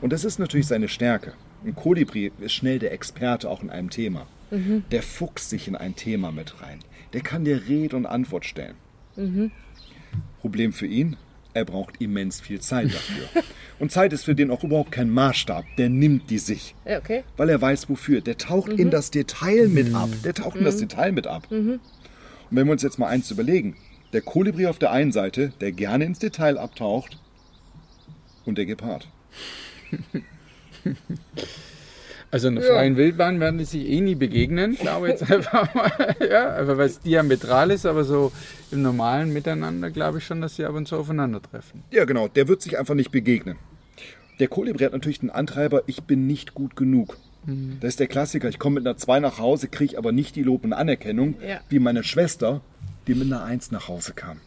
Und das ist natürlich seine Stärke. Ein Kolibri ist schnell der Experte auch in einem Thema. Der fuchst sich in ein Thema mit rein. Der kann dir Rede und Antwort stellen. Problem für ihn, er braucht immens viel Zeit dafür. und Zeit ist für den auch überhaupt kein Maßstab. Der nimmt die sich okay. weil er weiß wofür. Der taucht in das Detail mit ab. Der taucht in das Detail mit ab. Und wenn wir uns jetzt mal eins überlegen, der Kolibri auf der einen Seite, der gerne ins Detail abtaucht, und der Gepard. Also in der freien Wildbahn werden die sich eh nie begegnen, glaube ich jetzt einfach mal. ja, einfach weil es diametral ist, aber so im normalen Miteinander glaube ich schon, dass sie ab und zu aufeinandertreffen. Ja, genau, der wird sich einfach nicht begegnen. Der Kolibri hat natürlich den Antreiber, ich bin nicht gut genug. Das ist der Klassiker. Ich komme mit einer 2 nach Hause, kriege aber nicht die Lob und Anerkennung, Ja. wie meine Schwester, die mit einer 1 nach Hause kam.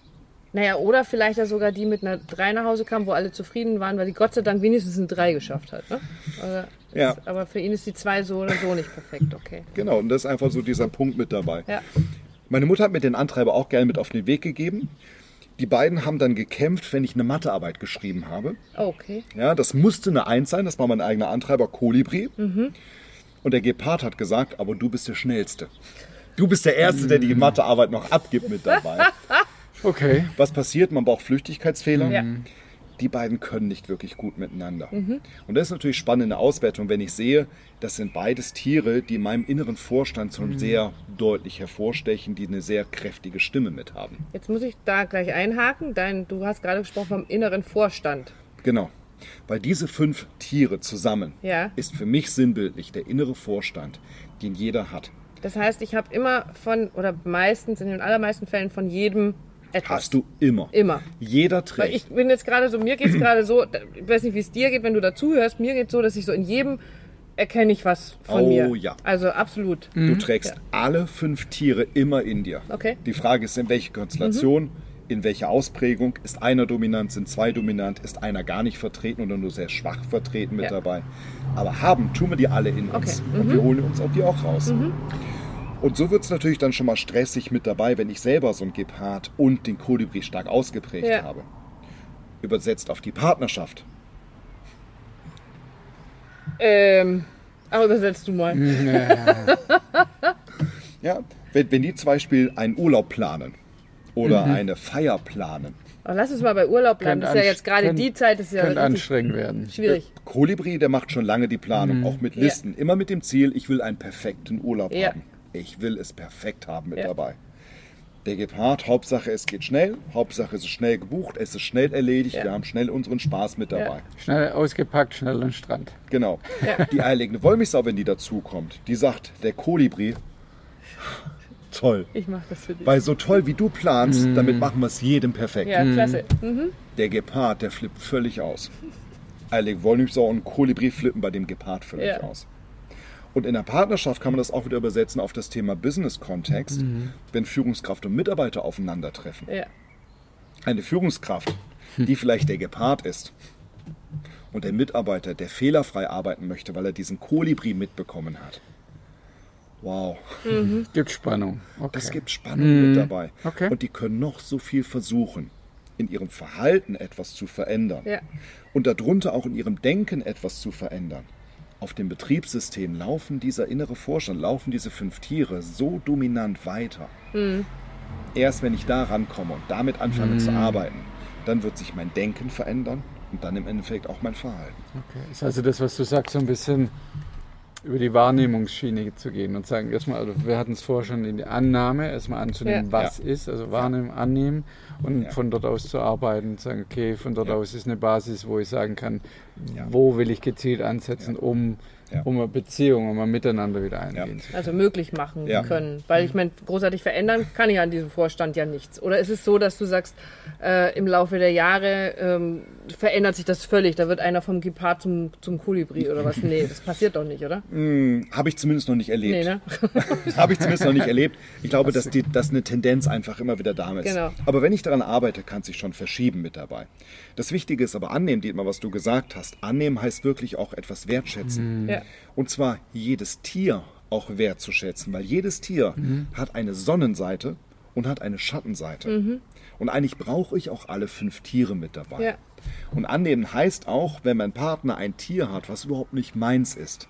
Naja, oder vielleicht ja sogar die mit einer 3 nach Hause kam, wo alle zufrieden waren, weil die Gott sei Dank wenigstens eine 3 geschafft hat. Ne? Also, Ja. ist, aber für ihn ist die 2 so oder so nicht perfekt, okay. Genau, und das ist einfach so dieser Punkt mit dabei. Ja. Meine Mutter hat mir den Antreiber auch gerne mit auf den Weg gegeben. Die beiden haben dann gekämpft, wenn ich eine Mathearbeit geschrieben habe. Oh, okay. Ja, das musste eine Eins sein, das war mein eigener Antreiber Kolibri. Und der Gepard hat gesagt, aber du bist der Schnellste. Du bist der Erste, der die Mathearbeit noch abgibt mit dabei. Okay. Was passiert? Man braucht Flüchtigkeitsfehler. Ja. Die beiden können nicht wirklich gut miteinander. Und das ist natürlich spannend in der Auswertung, wenn ich sehe, das sind beides Tiere, die in meinem inneren Vorstand schon sehr deutlich hervorstechen, die eine sehr kräftige Stimme mit haben. Jetzt muss ich da gleich einhaken. Dein, du hast gerade gesprochen vom inneren Vorstand. Genau. Weil diese fünf Tiere zusammen Ja. ist für mich sinnbildlich der innere Vorstand, den jeder hat. Das heißt, ich habe immer von, oder meistens, in den allermeisten Fällen von jedem etwas. Hast du immer. Immer. Jeder Weil trägt. ich bin jetzt gerade so, mir geht es gerade so, ich weiß nicht, wie es dir geht, wenn du dazuhörst, mir geht so, dass ich so in jedem erkenne ich was von Oh, mir. ja. Also absolut. Du trägst Ja. alle fünf Tiere immer in dir. Okay. Die Frage ist, in welche Konstellation, in welcher Ausprägung. Ist einer dominant, sind zwei dominant, ist einer gar nicht vertreten oder nur sehr schwach vertreten mit Ja. dabei. Aber haben tun wir die alle in uns. Okay. Und wir holen uns auch die auch raus. Und so wird es natürlich dann schon mal stressig mit dabei, wenn ich selber so ein Gepard und den Kolibri stark ausgeprägt Ja. habe. Übersetzt auf die Partnerschaft. Ähm, aber übersetzt du mal. Ja, wenn, wenn die zum Beispiel einen Urlaub planen oder eine Feier planen, Aber lass uns mal bei Urlaub bleiben. Das ist ja jetzt gerade die Zeit, das ist ja Könnte richtig anstrengend werden. schwierig. Kolibri, der macht schon lange die Planung, auch mit Ja. Listen. Immer mit dem Ziel, ich will einen perfekten Urlaub Ja. haben. Ich will es perfekt haben mit Ja. dabei. Der Gepard, Hauptsache es geht schnell, Hauptsache es ist schnell gebucht, es ist schnell erledigt, Ja. wir haben schnell unseren Spaß mit dabei. Ja. Schnell ausgepackt, schnell an den Strand. Genau. Die eierlegende Wollmilchsau, wenn die dazukommt, die sagt, der Kolibri, toll. Ich mach das für dich. Weil so toll wie du planst, damit machen wir es jedem perfekt. Ja, klasse. Mhm. Der Gepard, der flippt völlig aus. Eierlegende Wollmilchsau und Kolibri flippen bei dem Gepard völlig Ja. aus. Und in der Partnerschaft kann man das auch wieder übersetzen auf das Thema Business-Kontext, wenn Führungskraft und Mitarbeiter aufeinandertreffen. Ja. Eine Führungskraft, die vielleicht der Gepard ist und der Mitarbeiter, der fehlerfrei arbeiten möchte, weil er diesen Kolibri mitbekommen hat. Wow, Gibt Spannung. Okay. das gibt Spannung mit dabei. Okay. Und die können noch so viel versuchen, in ihrem Verhalten etwas zu verändern Ja. und darunter auch in ihrem Denken etwas zu verändern. Auf dem Betriebssystem laufen dieser innere Vorstand, laufen diese fünf Tiere so dominant weiter. Erst wenn ich da rankomme und damit anfange zu arbeiten, dann wird sich mein Denken verändern und dann im Endeffekt auch mein Verhalten. Okay. Ist also das, was du sagst, so ein bisschen über die Wahrnehmungsschiene zu gehen und sagen, erstmal, also wir hatten es vorher schon in die Annahme, erstmal anzunehmen, Ja. was ist, also wahrnehmen, annehmen und Ja. von dort aus zu arbeiten und sagen, okay, von dort Ja. aus ist eine Basis, wo ich sagen kann, Ja. wo will ich gezielt ansetzen, um, Ja. um eine Beziehung, um ein Miteinander wieder eingehen zu können. Also möglich machen Ja. können. Weil ich meine, großartig verändern kann ich an diesem Vorstand ja nichts. Oder ist es so, dass du sagst, äh, im Laufe der Jahre ähm, verändert sich das völlig? Da wird einer vom Gepard zum, zum Kolibri oder was? Nee, das passiert doch nicht, oder? Habe ich zumindest noch nicht erlebt. Nee, ne? Habe ich zumindest noch nicht erlebt. Ich glaube, dass, die, dass eine Tendenz einfach immer wieder da ist. Genau. Aber wenn ich daran arbeite, kann es sich schon verschieben mit dabei. Das Wichtige ist aber annehmen, Dietmar, was du gesagt hast. Annehmen heißt wirklich auch etwas wertschätzen. Ja. Und zwar jedes Tier auch wertzuschätzen, weil jedes Tier hat eine Sonnenseite und hat eine Schattenseite. Und eigentlich brauche ich auch alle fünf Tiere mit dabei. Ja. Und annehmen heißt auch, wenn mein Partner ein Tier hat, was überhaupt nicht meins ist,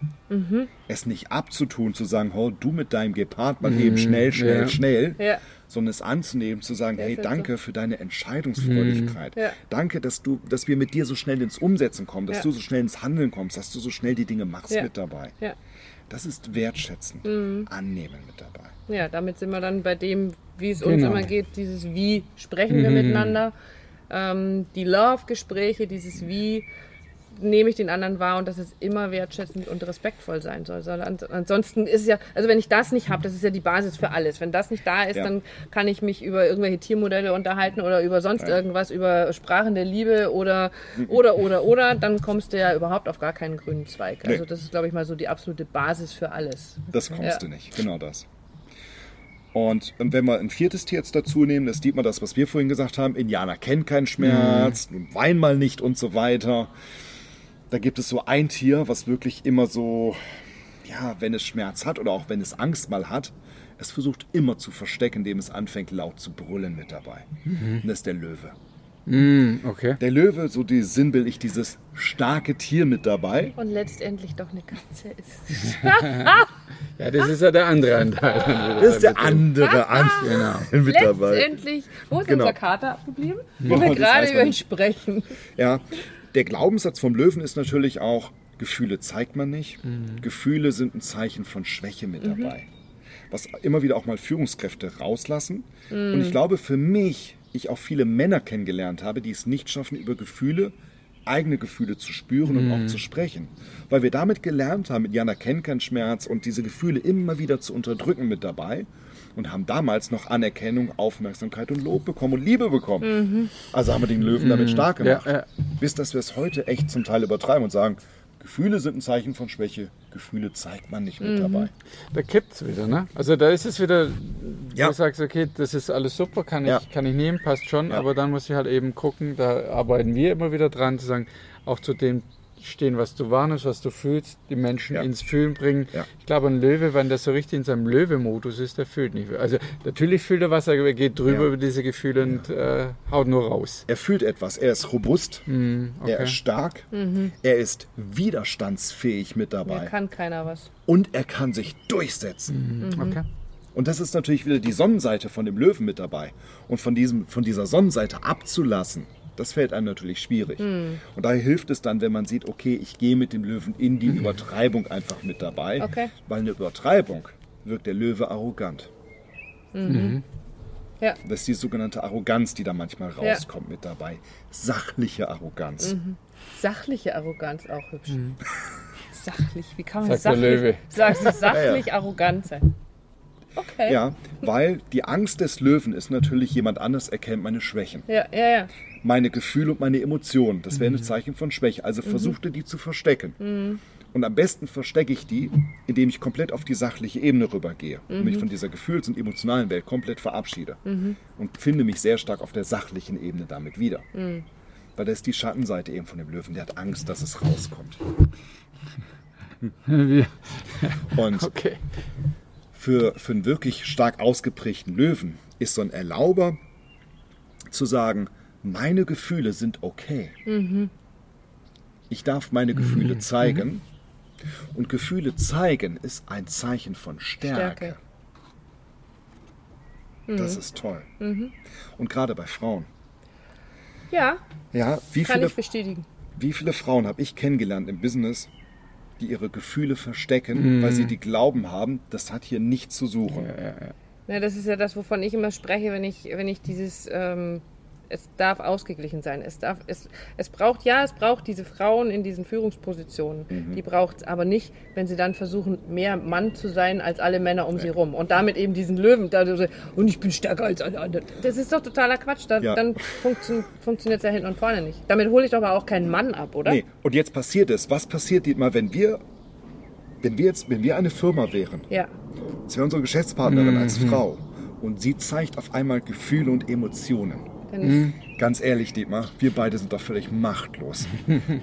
es nicht abzutun, zu sagen, oh, du mit deinem Gepard mal eben schnell, schnell, Ja. schnell, Ja. sondern es anzunehmen, zu sagen, Ja, hey, danke für deine Entscheidungsfreudigkeit. Ja. Danke, dass du, dass wir mit dir so schnell ins Umsetzen kommen, dass Ja. du so schnell ins Handeln kommst, dass du so schnell die Dinge machst Ja. mit dabei. Das ist wertschätzend, Mhm. annehmen mit dabei. Ja, damit sind wir dann bei dem, wie es uns Genau. immer geht, dieses Wie sprechen wir miteinander, ähm, die Love-Gespräche, dieses Wie nehme ich den anderen wahr und dass es immer wertschätzend und respektvoll sein soll. soll. An- Ansonsten ist es ja, also wenn ich das nicht habe, das ist ja die Basis für alles. Wenn das nicht da ist, Ja. dann kann ich mich über irgendwelche Tiermodelle unterhalten oder über sonst Ja. irgendwas, über Sprachen der Liebe oder, oder, oder, oder, dann kommst du ja überhaupt auf gar keinen grünen Zweig. Also Nee. das ist, glaube ich, mal so die absolute Basis für alles. Das kommst Ja. du nicht, genau das. Und wenn wir ein viertes Tier jetzt dazu nehmen, das sieht man das, was wir vorhin gesagt haben, Indianer kennt keinen Schmerz, Mhm. wein mal nicht und so weiter. Da gibt es so ein Tier, was wirklich immer so, ja, wenn es Schmerz hat oder auch wenn es Angst mal hat, es versucht immer zu verstecken, indem es anfängt laut zu brüllen mit dabei. Und das ist der Löwe. Mm, okay. Der Löwe, so die sinnbildlich dieses starke Tier mit dabei. Und letztendlich doch eine Katze ist. Ja, das ist ja der andere Anteil. Das ist der andere Anteil Genau. mit dabei. Letztendlich. Wo ist Genau. unser Kater abgeblieben? Wo wir gerade über ihn sprechen. Ja, der Glaubenssatz vom Löwen ist natürlich auch, Gefühle zeigt man nicht. Gefühle sind ein Zeichen von Schwäche mit dabei. Was immer wieder auch mal Führungskräfte rauslassen. Und ich glaube, für mich, ich auch viele Männer kennengelernt habe, die es nicht schaffen, über Gefühle eigene Gefühle zu spüren und auch zu sprechen. Weil wir damit gelernt haben, Jana kennt keinen Schmerz und diese Gefühle immer wieder zu unterdrücken mit dabei und haben damals noch Anerkennung, Aufmerksamkeit und Lob bekommen und Liebe bekommen. Also haben wir den Löwen damit stark Ja, gemacht. ja. Bis dass wir es heute echt zum Teil übertreiben und sagen, Gefühle sind ein Zeichen von Schwäche, Gefühle zeigt man nicht mit dabei. Da kippt es wieder, ne? Also da ist es wieder, Ja. du sagst, okay, das ist alles super, kann ich, Ja. kann ich nehmen, passt schon, Ja. aber dann muss ich halt eben gucken, da arbeiten wir immer wieder dran, zu sagen, auch zu dem stehen, was du wahrnimmst, was du fühlst, die Menschen Ja. ins Fühlen bringen. Ja. Ich glaube, ein Löwe, wenn der so richtig in seinem Löwe-Modus ist, der fühlt nicht. Also natürlich fühlt er was, aber er geht drüber Ja. über diese Gefühle und äh, haut nur raus. Er fühlt etwas, er ist robust, er okay. ist stark, er ist widerstandsfähig mit dabei kann keiner was. und er kann sich durchsetzen. okay. Und das ist natürlich wieder die Sonnenseite von dem Löwen mit dabei. Und von, diesem, von dieser Sonnenseite abzulassen, das fällt einem natürlich schwierig. Und daher hilft es dann, wenn man sieht, okay, ich gehe mit dem Löwen in die Übertreibung einfach mit dabei. Okay. Weil eine Übertreibung wirkt der Löwe arrogant. Ja. Das ist die sogenannte Arroganz, die da manchmal Ja. rauskommt mit dabei. Sachliche Arroganz. Sachliche Arroganz auch hübsch. Sachlich, wie kann man Sagt der sachlich, Löwe. Sagst du sachlich arrogant sein? Okay. Ja, weil die Angst des Löwen ist natürlich, jemand anders erkennt meine Schwächen. Ja, ja, ja. Meine Gefühle und meine Emotionen. Das wäre ein Zeichen von Schwäche. Also versuchte die zu verstecken. Und am besten verstecke ich die, indem ich komplett auf die sachliche Ebene rübergehe und mich von dieser Gefühls- und emotionalen Welt komplett verabschiede und finde mich sehr stark auf der sachlichen Ebene damit wieder. Weil das ist die Schattenseite eben von dem Löwen. Der hat Angst, dass es rauskommt. Und okay. für, für einen wirklich stark ausgeprägten Löwen ist so ein Erlauber zu sagen, meine Gefühle sind okay. Ich darf meine Gefühle zeigen. Und Gefühle zeigen ist ein Zeichen von Stärke. Stärke. Das ist toll. Und gerade bei Frauen. Ja, Ja, wie kann viele, ich bestätigen. wie viele Frauen habe ich kennengelernt im Business, die ihre Gefühle verstecken, weil sie die Glauben haben, das hat hier nichts zu suchen. Ja, das ist ja das, wovon ich immer spreche, wenn ich, wenn ich dieses, ähm, es darf ausgeglichen sein. Es darf, es, es braucht, ja, es braucht diese Frauen in diesen Führungspositionen. Mhm. Die braucht es aber nicht, wenn sie dann versuchen, mehr Mann zu sein als alle Männer um sie rum. Und damit eben diesen Löwen, und ich bin stärker als alle anderen. Das ist doch totaler Quatsch. Da, Ja. Dann funktio funktioniert es ja hinten und vorne nicht. Damit hole ich doch aber auch keinen Mann ab, oder? Nee, und jetzt passiert es. Was passiert, Dietmar, wenn wir, wenn wir jetzt, wenn wir eine Firma wären, Ja. das wäre unsere Geschäftspartnerin als Frau und sie zeigt auf einmal Gefühle und Emotionen. Dann ist, Ganz ehrlich, Dietmar, wir beide sind doch völlig machtlos.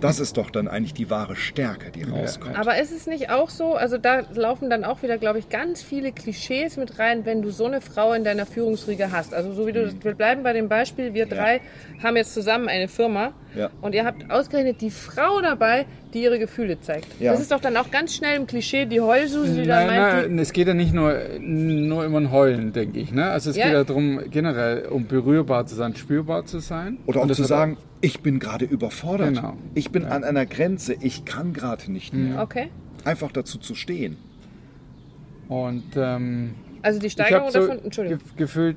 Das ist doch dann eigentlich die wahre Stärke, die rauskommt. Aber ist es nicht auch so, also da laufen dann auch wieder, glaube ich, ganz viele Klischees mit rein, wenn du so eine Frau in deiner Führungsriege hast. Also so wie du, wir bleiben bei dem Beispiel, wir drei haben jetzt zusammen eine Firma Ja. und ihr habt ausgerechnet die Frau dabei, die ihre Gefühle zeigt. Ja. Das ist doch dann auch ganz schnell im Klischee die Heulsuse, die dann Nein, meint, nein, es geht ja nicht nur, nur immer ein Heulen, denke ich. Ne? Also es Ja. geht ja darum, generell um berührbar zu sein, spürbar zu sein. Oder auch zu sagen, ich bin gerade überfordert. Genau. Ich bin an einer Grenze, ich kann gerade nicht mehr. okay. Einfach dazu zu stehen. Und ähm, Also die Steigerung so davon, Entschuldigung. ge gefühlt,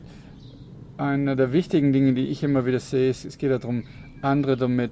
einer der wichtigen Dinge, die ich immer wieder sehe, ist, es geht darum, andere damit,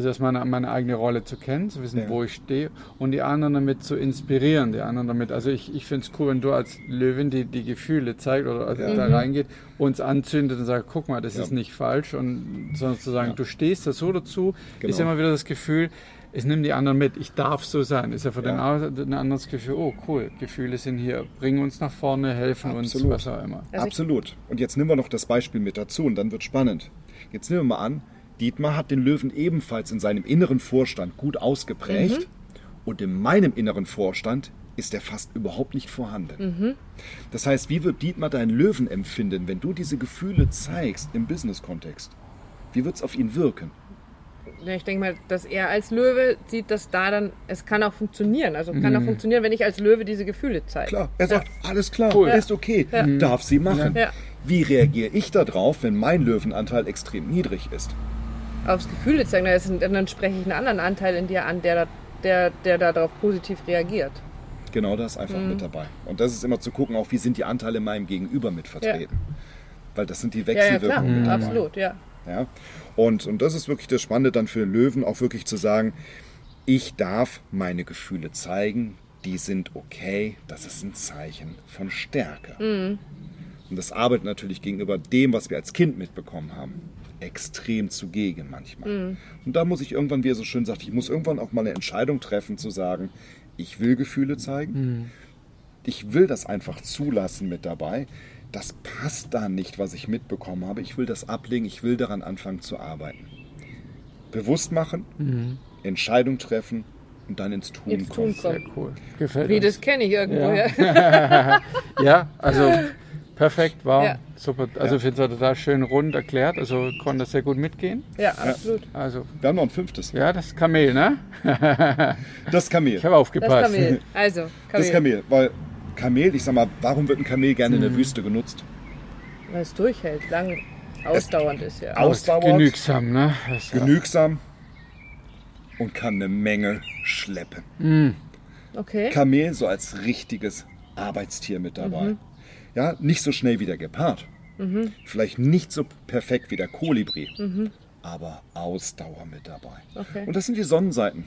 also erstmal meine, meine eigene Rolle zu kennen, zu wissen, Ja. wo ich stehe und die anderen damit zu inspirieren, die anderen damit, also ich, ich finde es cool, wenn du als Löwin die, die Gefühle zeigt oder also da reingeht, uns anzündet und sagt, guck mal, das Ja. ist nicht falsch und sondern zu sagen, du stehst da so dazu, ist Genau. immer wieder das Gefühl, es nimmt die anderen mit, ich darf so sein, ist ja für den Ja. anderen ein anderes Gefühl, oh cool, Gefühle sind hier, bringen uns nach vorne, helfen Absolut. uns, was auch immer. Also Absolut. Und jetzt nehmen wir noch das Beispiel mit dazu und dann wird spannend. Jetzt nehmen wir mal an, Dietmar hat den Löwen ebenfalls in seinem inneren Vorstand gut ausgeprägt und in meinem inneren Vorstand ist er fast überhaupt nicht vorhanden. Das heißt, wie wird Dietmar deinen Löwen empfinden, wenn du diese Gefühle zeigst im Business-Kontext? Wie wird es auf ihn wirken? Ja, ich denke mal, dass er als Löwe sieht, dass da dann, es kann auch funktionieren. Also kann auch funktionieren, wenn ich als Löwe diese Gefühle zeige. Klar, er sagt, alles klar, Cool. ist okay, darf sie machen. Ja. Wie reagiere ich darauf, wenn mein Löwenanteil extrem niedrig ist? Aufs Gefühle zeigen, dann, ist dann spreche ich einen anderen Anteil in dir an, der, da- der, der darauf positiv reagiert. Genau das einfach Mhm. mit dabei. Und das ist immer zu gucken, auch wie sind die Anteile in meinem Gegenüber mit vertreten. Weil das sind die Ja, ja, klar, Wechselwirkungen mit dabei. absolut, ja. Ja? Und, und das ist wirklich das Spannende dann für Löwen, auch wirklich zu sagen, ich darf meine Gefühle zeigen, die sind okay, das ist ein Zeichen von Stärke. Und das arbeitet natürlich gegenüber dem, was wir als Kind mitbekommen haben, extrem zugegen manchmal. Und da muss ich irgendwann, wie er so schön sagt, ich muss irgendwann auch mal eine Entscheidung treffen, zu sagen, ich will Gefühle zeigen, ich will das einfach zulassen mit dabei. Das passt da nicht, was ich mitbekommen habe. Ich will das ablegen, ich will daran anfangen zu arbeiten. Bewusst machen, Entscheidung treffen und dann ins Tun Ins kommen. Tun kommen. Sehr cool. Gefällt Wie, uns. das kenne ich irgendwo. Ja. Ja. Ja, also perfekt, war Ja. super. Also ich finde es total schön rund erklärt. Also konnte das sehr gut mitgehen. ja, absolut. Also Wir haben noch ein fünftes. ja, das Kamel, ne? Das Kamel. Ich habe Das aufgepasst. Kamel. Also, Kamel. Das Kamel, weil Kamel, ich sag mal, warum wird ein Kamel gerne in der Wüste genutzt? Weil es durchhält, lang ausdauernd ist, ja. Au- Ausdauernd. Genügsam, ne? Das, Genügsam und kann eine Menge schleppen. Okay. Kamel so als richtiges Arbeitstier mit dabei. Ja, nicht so schnell wie der Gepard. Vielleicht nicht so perfekt wie der Kolibri, aber Ausdauer mit dabei. Okay. Und das sind die Sonnenseiten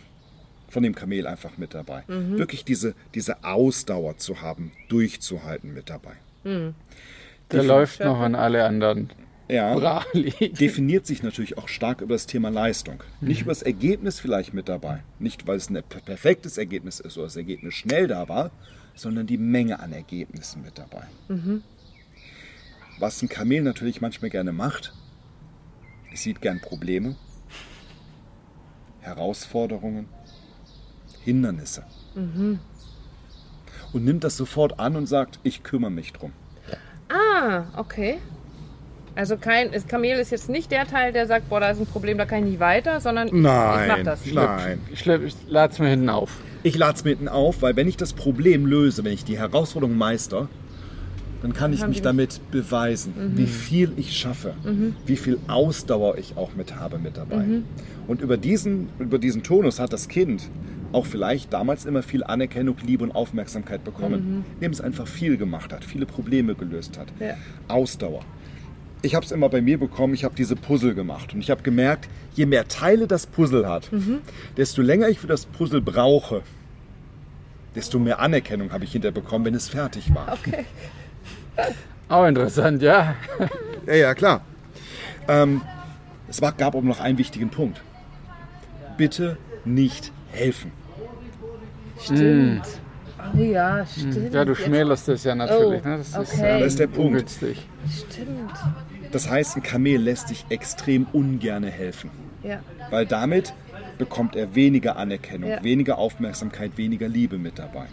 von dem Kamel einfach mit dabei. Wirklich diese, diese Ausdauer zu haben, durchzuhalten mit dabei. der läuft noch an alle anderen. Ja. Brali. definiert sich natürlich auch stark über das Thema Leistung. Nicht über das Ergebnis vielleicht mit dabei. Nicht, weil es ein per- perfektes Ergebnis ist oder das Ergebnis schnell da war, sondern die Menge an Ergebnissen mit dabei. Was ein Kamel natürlich manchmal gerne macht, es sieht gern Probleme, Herausforderungen, Hindernisse. Und nimmt das sofort an und sagt, ich kümmere mich drum. Ah, okay. Also kein, das Kamel ist jetzt nicht der Teil, der sagt, boah, da ist ein Problem, da kann ich nicht weiter, sondern ich, ich mach das. nein. Ich, ich lade es mir hinten auf. Ich lade es mitten auf, weil wenn ich das Problem löse, wenn ich die Herausforderung meister, dann kann ich mich damit beweisen, wie viel ich schaffe, wie viel Ausdauer ich auch mit habe mit dabei. Und über diesen, über diesen Tonus hat das Kind auch vielleicht damals immer viel Anerkennung, Liebe und Aufmerksamkeit bekommen, indem es einfach viel gemacht hat, viele Probleme gelöst hat. Ja. Ausdauer. Ich habe es immer bei mir bekommen, ich habe diese Puzzle gemacht und ich habe gemerkt, je mehr Teile das Puzzle hat, desto länger ich für das Puzzle brauche, desto mehr Anerkennung habe ich hinterher bekommen, wenn es fertig war. Okay. Auch interessant, ja. Ja, ja, klar. Ähm, es war, gab aber noch einen wichtigen Punkt. Bitte nicht helfen. Stimmt. Oh ja, stimmt. Ja, du schmälerst das ja natürlich. Oh, ne? Das ist okay. Das ist der Punkt. ungünstig. Stimmt. Das heißt, ein Kamel lässt sich extrem ungerne helfen. Ja. Weil damit bekommt er weniger Anerkennung, Ja. weniger Aufmerksamkeit, weniger Liebe mit dabei.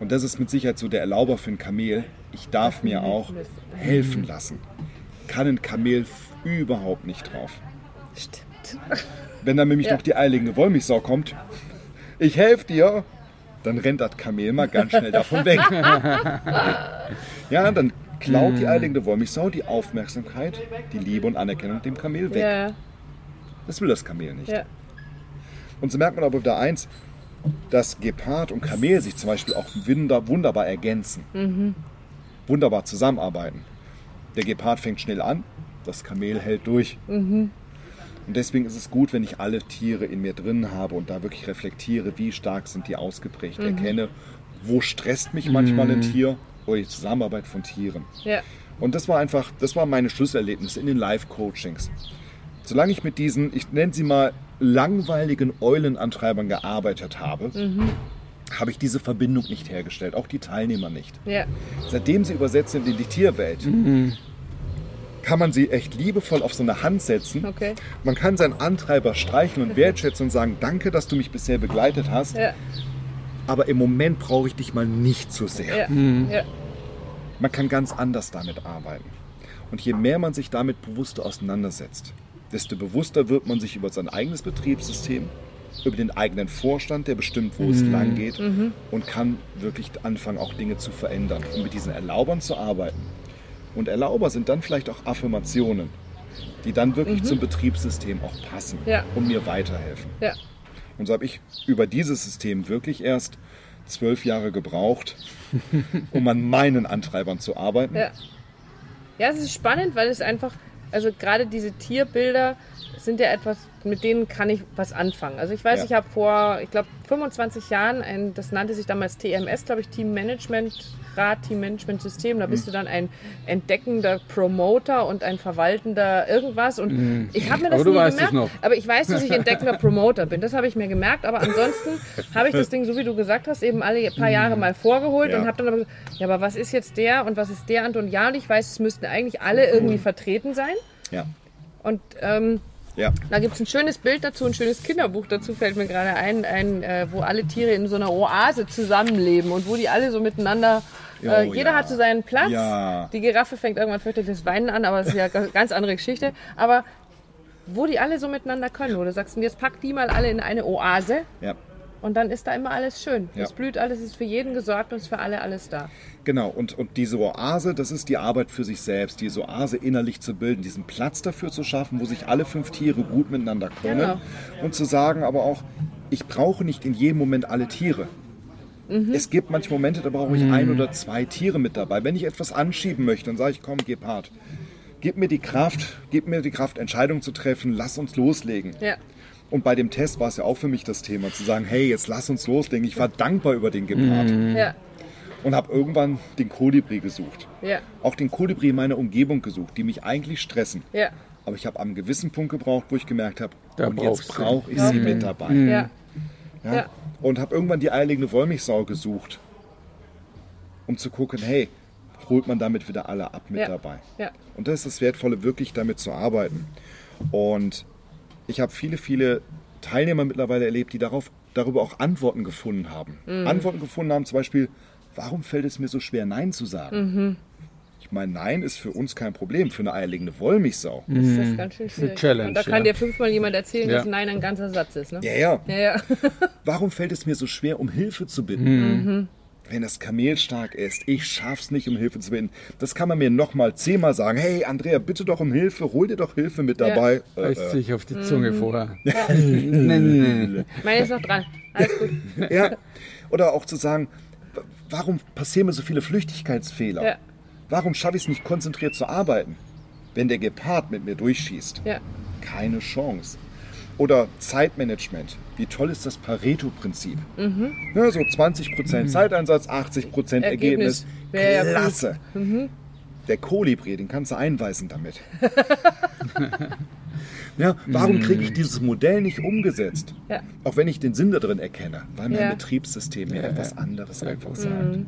Und das ist mit Sicherheit so der Erlauber für ein Kamel. Ich darf mir auch helfen lassen. Kann ein Kamel überhaupt nicht drauf. Stimmt. Wenn dann nämlich Ja. noch die eilige Wollmilchsau kommt, ich helfe dir, dann rennt das Kamel mal ganz schnell davon weg. ja, dann klaut die eilige Wollmilchsau die Aufmerksamkeit, die Liebe und Anerkennung dem Kamel weg. Ja, Das will das Kamel nicht. ja. Und so merkt man aber wieder eins, dass Gepard und Kamel sich zum Beispiel auch wunder- wunderbar ergänzen. Wunderbar zusammenarbeiten. Der Gepard fängt schnell an, das Kamel hält durch. Und deswegen ist es gut, wenn ich alle Tiere in mir drin habe und da wirklich reflektiere, wie stark sind die ausgeprägt. Erkenne, wo stresst mich manchmal ein Tier oder die Zusammenarbeit von Tieren. ja. Und das war einfach, das war meine Schlüsselerlebnisse in den Live-Coachings. Solange ich mit diesen, ich nenne sie mal, langweiligen Eulenantreibern gearbeitet habe, habe ich diese Verbindung nicht hergestellt, auch die Teilnehmer nicht. ja. Seitdem sie übersetzt sind in die Tierwelt, kann man sie echt liebevoll auf so eine Hand setzen. Okay. Man kann seinen Antreiber streicheln und wertschätzen und sagen, danke, dass du mich bisher begleitet hast, Ja. Aber im Moment brauche ich dich mal nicht so sehr. Ja. ja. Man kann ganz anders damit arbeiten. Und je mehr man sich damit bewusst auseinandersetzt, desto bewusster wird man sich über sein eigenes Betriebssystem, über den eigenen Vorstand, der bestimmt, wo es lang geht und kann wirklich anfangen, auch Dinge zu verändern und mit diesen Erlaubern zu arbeiten. Und Erlauber sind dann vielleicht auch Affirmationen, die dann wirklich zum Betriebssystem auch passen Ja. und mir weiterhelfen. ja. Und so habe ich über dieses System wirklich erst zwölf Jahre gebraucht, um an meinen Antreibern zu arbeiten. Ja. Ja, es ist spannend, weil es einfach, also gerade diese Tierbilder sind ja etwas, mit denen kann ich was anfangen. Also ich weiß, Ja. ich habe vor, ich glaube, 25 Jahren, ein, das nannte sich damals TMS, glaube ich, Team Management Rat, Team Management System. Da Mhm. bist du dann ein entdeckender Promoter und ein verwaltender irgendwas. Und ich habe mir das Aber nie gemerkt. noch. Aber ich weiß, dass ich entdeckender Promoter bin. Das habe ich mir gemerkt. Aber ansonsten habe ich das Ding, so wie du gesagt hast, eben alle paar Jahre mal vorgeholt Ja. und habe dann aber gesagt, ja, aber was ist jetzt der und was ist der Anton? Ja, und ich weiß, es müssten eigentlich alle irgendwie vertreten sein. Ja. Und ähm, Ja. da gibt es ein schönes Bild dazu, ein schönes Kinderbuch dazu, fällt mir gerade ein, ein äh, wo alle Tiere in so einer Oase zusammenleben und wo die alle so miteinander, äh, Oh, jeder ja. hat so seinen Platz. Ja. Die Giraffe fängt irgendwann fürchterliches Weinen an, aber das ist ja eine ganz andere Geschichte. Aber wo die alle so miteinander können, wo du sagst, jetzt pack die mal alle in eine Oase Ja. Und dann ist da immer alles schön. Ja. Es blüht alles, es ist für jeden gesorgt und es ist für alle alles da. Genau, und, und diese Oase, das ist die Arbeit für sich selbst, diese Oase innerlich zu bilden, diesen Platz dafür zu schaffen, wo sich alle fünf Tiere gut miteinander können. Genau. Und zu sagen aber auch, ich brauche nicht in jedem Moment alle Tiere. Es gibt manche Momente, da brauche ich ein oder zwei Tiere mit dabei. Wenn ich etwas anschieben möchte, dann sage ich, komm, Gepard, gib mir die Kraft, gib mir die Kraft, Entscheidungen zu treffen, lass uns loslegen. Ja. Und bei dem Test war es ja auch für mich das Thema, zu sagen, hey, jetzt lass uns loslegen. Ich war dankbar über den Gepard Ja, und habe irgendwann den Kolibri gesucht. ja, Auch den Kolibri in meiner Umgebung gesucht, die mich eigentlich stressen. ja, Aber ich habe am gewissen Punkt gebraucht, wo ich gemerkt habe, und jetzt brauche ich sie mit dabei. ja. Ja? Ja. Und habe irgendwann die eierlegende Wollmilchsau gesucht, um zu gucken, hey, holt man damit wieder alle ab mit Ja. dabei. ja. Und das ist das Wertvolle, wirklich damit zu arbeiten. Und ich habe viele, viele Teilnehmer mittlerweile erlebt, die darauf, darüber auch Antworten gefunden haben. Mhm. Antworten gefunden haben, zum Beispiel, warum fällt es mir so schwer, Nein zu sagen? Mhm. Ich meine, Nein ist für uns kein Problem, für eine eierlegende Wollmilchsau. Das ist ganz schön schwierig. Challenge, und da kann ja. dir fünfmal jemand erzählen, Ja. dass Nein ein ganzer Satz ist. Ne? Ja, ja. Ja, ja. Warum fällt es mir so schwer, um Hilfe zu bitten? Mhm. Wenn das Kamel stark ist, ich schaff's nicht, um Hilfe zu bitten. Das kann man mir nochmal zehnmal sagen. Hey, Andrea, bitte doch um Hilfe, hol dir doch Hilfe mit dabei. Äh, Reißt sich auf die Zunge Mhm. vorher. nee, nee. Meine ist noch dran. Alles gut. Ja. Oder auch zu sagen, warum passieren mir so viele Flüchtigkeitsfehler? Ja. Warum schaffe ich es nicht, konzentriert zu arbeiten? Wenn der Gepard mit mir durchschießt, Ja. keine Chance. Oder Zeitmanagement. Wie toll ist das Pareto-Prinzip? Ja, so 20% Zeiteinsatz, 80% Ergebnis. Ergebnis. Wäre ja. Klasse. Der Kolibri, den kannst du einweisen damit. ja, warum kriege ich dieses Modell nicht umgesetzt? Ja. Auch wenn ich den Sinn da drin erkenne, weil mein Ja. Betriebssystem mir etwas anderes einfach sagt. Mhm.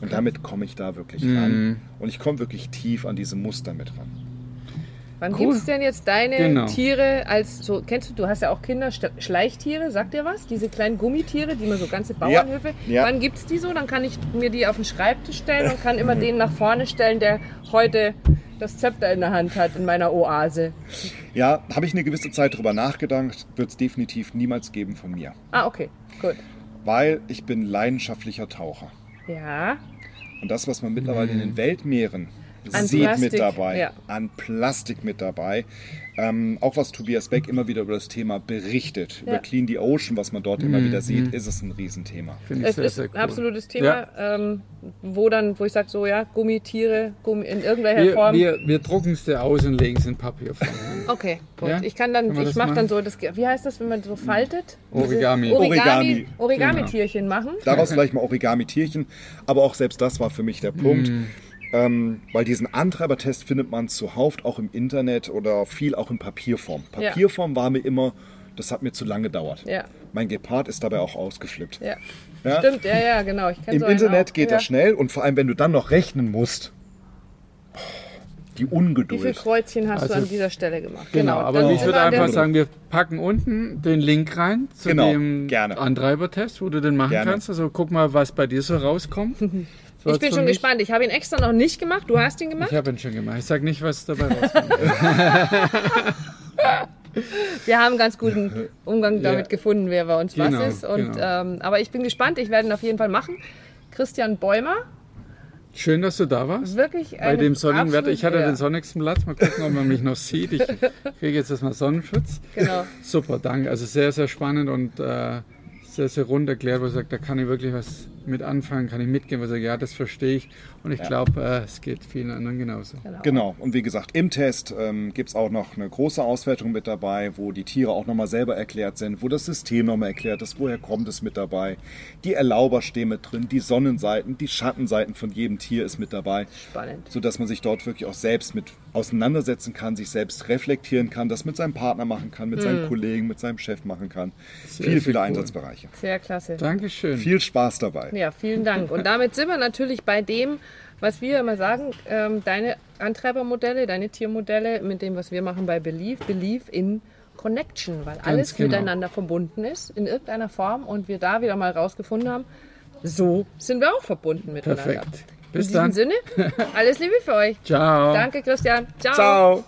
Und damit komme ich da wirklich ran. Und ich komme wirklich tief an diese Muster mit ran. Wann Cool. gibt es denn jetzt deine Genau. Tiere als so, kennst du, du hast ja auch Kinder, Sch- Schleichtiere, sagt dir was? Diese kleinen Gummitiere, die man so ganze Bauernhöfe. Ja. Wann gibt es die so? Dann kann ich mir die auf den Schreibtisch stellen und kann immer den nach vorne stellen, der heute das Zepter in der Hand hat in meiner Oase. Ja, habe ich eine gewisse Zeit drüber nachgedacht, wird es definitiv niemals geben von mir. Ah, okay, gut. Weil ich bin leidenschaftlicher Taucher. Ja, Und das, was man mittlerweile in den Weltmeeren An sieht Plastik, mit dabei, ja. an Plastik mit dabei, ähm, auch was Tobias Beck immer wieder über das Thema berichtet, über Ja. Clean the Ocean, was man dort immer wieder sieht, ist es ein Riesenthema. Finde ich es sehr, ist sehr ein cool. absolutes Thema, Ja. ähm, wo dann, wo ich sage so, ja, Gummitiere, Gummi, in irgendwelcher Wir, Form. wir, wir drucken es dir aus und legen es in Papierform. Okay, gut. Ja? Ich kann dann, wir ich mache dann machen? so, das, wie heißt das, wenn man so faltet? Origami. Origami, Origami. Origami-Tierchen machen. Daraus vielleicht mal Origami-Tierchen, aber auch selbst das war für mich der Punkt. Ähm, weil diesen Antreibertest findet man zuhauf auch im Internet oder viel auch in Papierform. Ja. Papierform war mir immer, das hat mir zu lange gedauert. Ja. Mein Gepard ist dabei auch ausgeflippt. Ja. Ja? Stimmt, ja, ja, genau. Im so Internet auch. geht ja. das schnell und vor allem, wenn du dann noch rechnen musst, die Wie viele Ungeduld. Kreuzchen hast du Also- an dieser Stelle gemacht? Genau, aber dann ich würde einfach sagen, wir packen unten den Link rein zu Genau, dem gerne. Antreibertest, wo du den machen Gerne. kannst. Also guck mal, was bei dir so rauskommt. Ich bin schon gespannt. Ich habe ihn extra noch nicht gemacht. Du hast ihn gemacht. Ich habe ihn schon gemacht. Ich sage nicht, was dabei rauskommt. Wir haben einen ganz guten Umgang Ja. damit gefunden, wer bei uns Genau, was ist. Und, genau. ähm, aber ich bin gespannt. Ich werde ihn auf jeden Fall machen. Christian Bäumer, Schön, dass du da warst. wirklich Bei dem sonnigen Wetter. Ich hatte absolut- den sonnigsten Platz. Mal gucken, ob man mich noch sieht. Ich kriege jetzt erstmal Sonnenschutz. Genau. Super, danke. Also sehr, sehr spannend und äh, sehr, sehr rund erklärt, wo er sagt, da kann ich wirklich was mit anfangen, kann ich mitgehen, wo er sagt, ja, das verstehe ich. Und ich glaube, äh, es geht vielen anderen genauso. Genau. Und wie gesagt, im Test ähm, gibt es auch noch eine große Auswertung mit dabei, wo die Tiere auch nochmal selber erklärt sind, wo das System nochmal erklärt ist, woher kommt es mit dabei. Die Erlauber stehen mit drin, die Sonnenseiten, die Schattenseiten von jedem Tier ist mit dabei. Spannend. Sodass man sich dort wirklich auch selbst mit auseinandersetzen kann, sich selbst reflektieren kann, das mit seinem Partner machen kann, mit seinen Kollegen, mit seinem Chef machen kann. Sehr, viele, sehr viele cool. Einsatzbereiche. Sehr klasse. Dankeschön. Viel Spaß dabei. Ja, vielen Dank. Und damit sind wir natürlich bei dem, was wir immer sagen, ähm, deine Antreibermodelle, deine Tiermodelle mit dem, was wir machen bei Belief, Belief in Connection, weil alles genau. miteinander verbunden ist in irgendeiner Form und wir da wieder mal rausgefunden haben, so sind wir auch verbunden miteinander. Perfekt. In Bis diesem dann. Sinne, alles Liebe für euch. Ciao. Danke, Christian. Ciao. Ciao!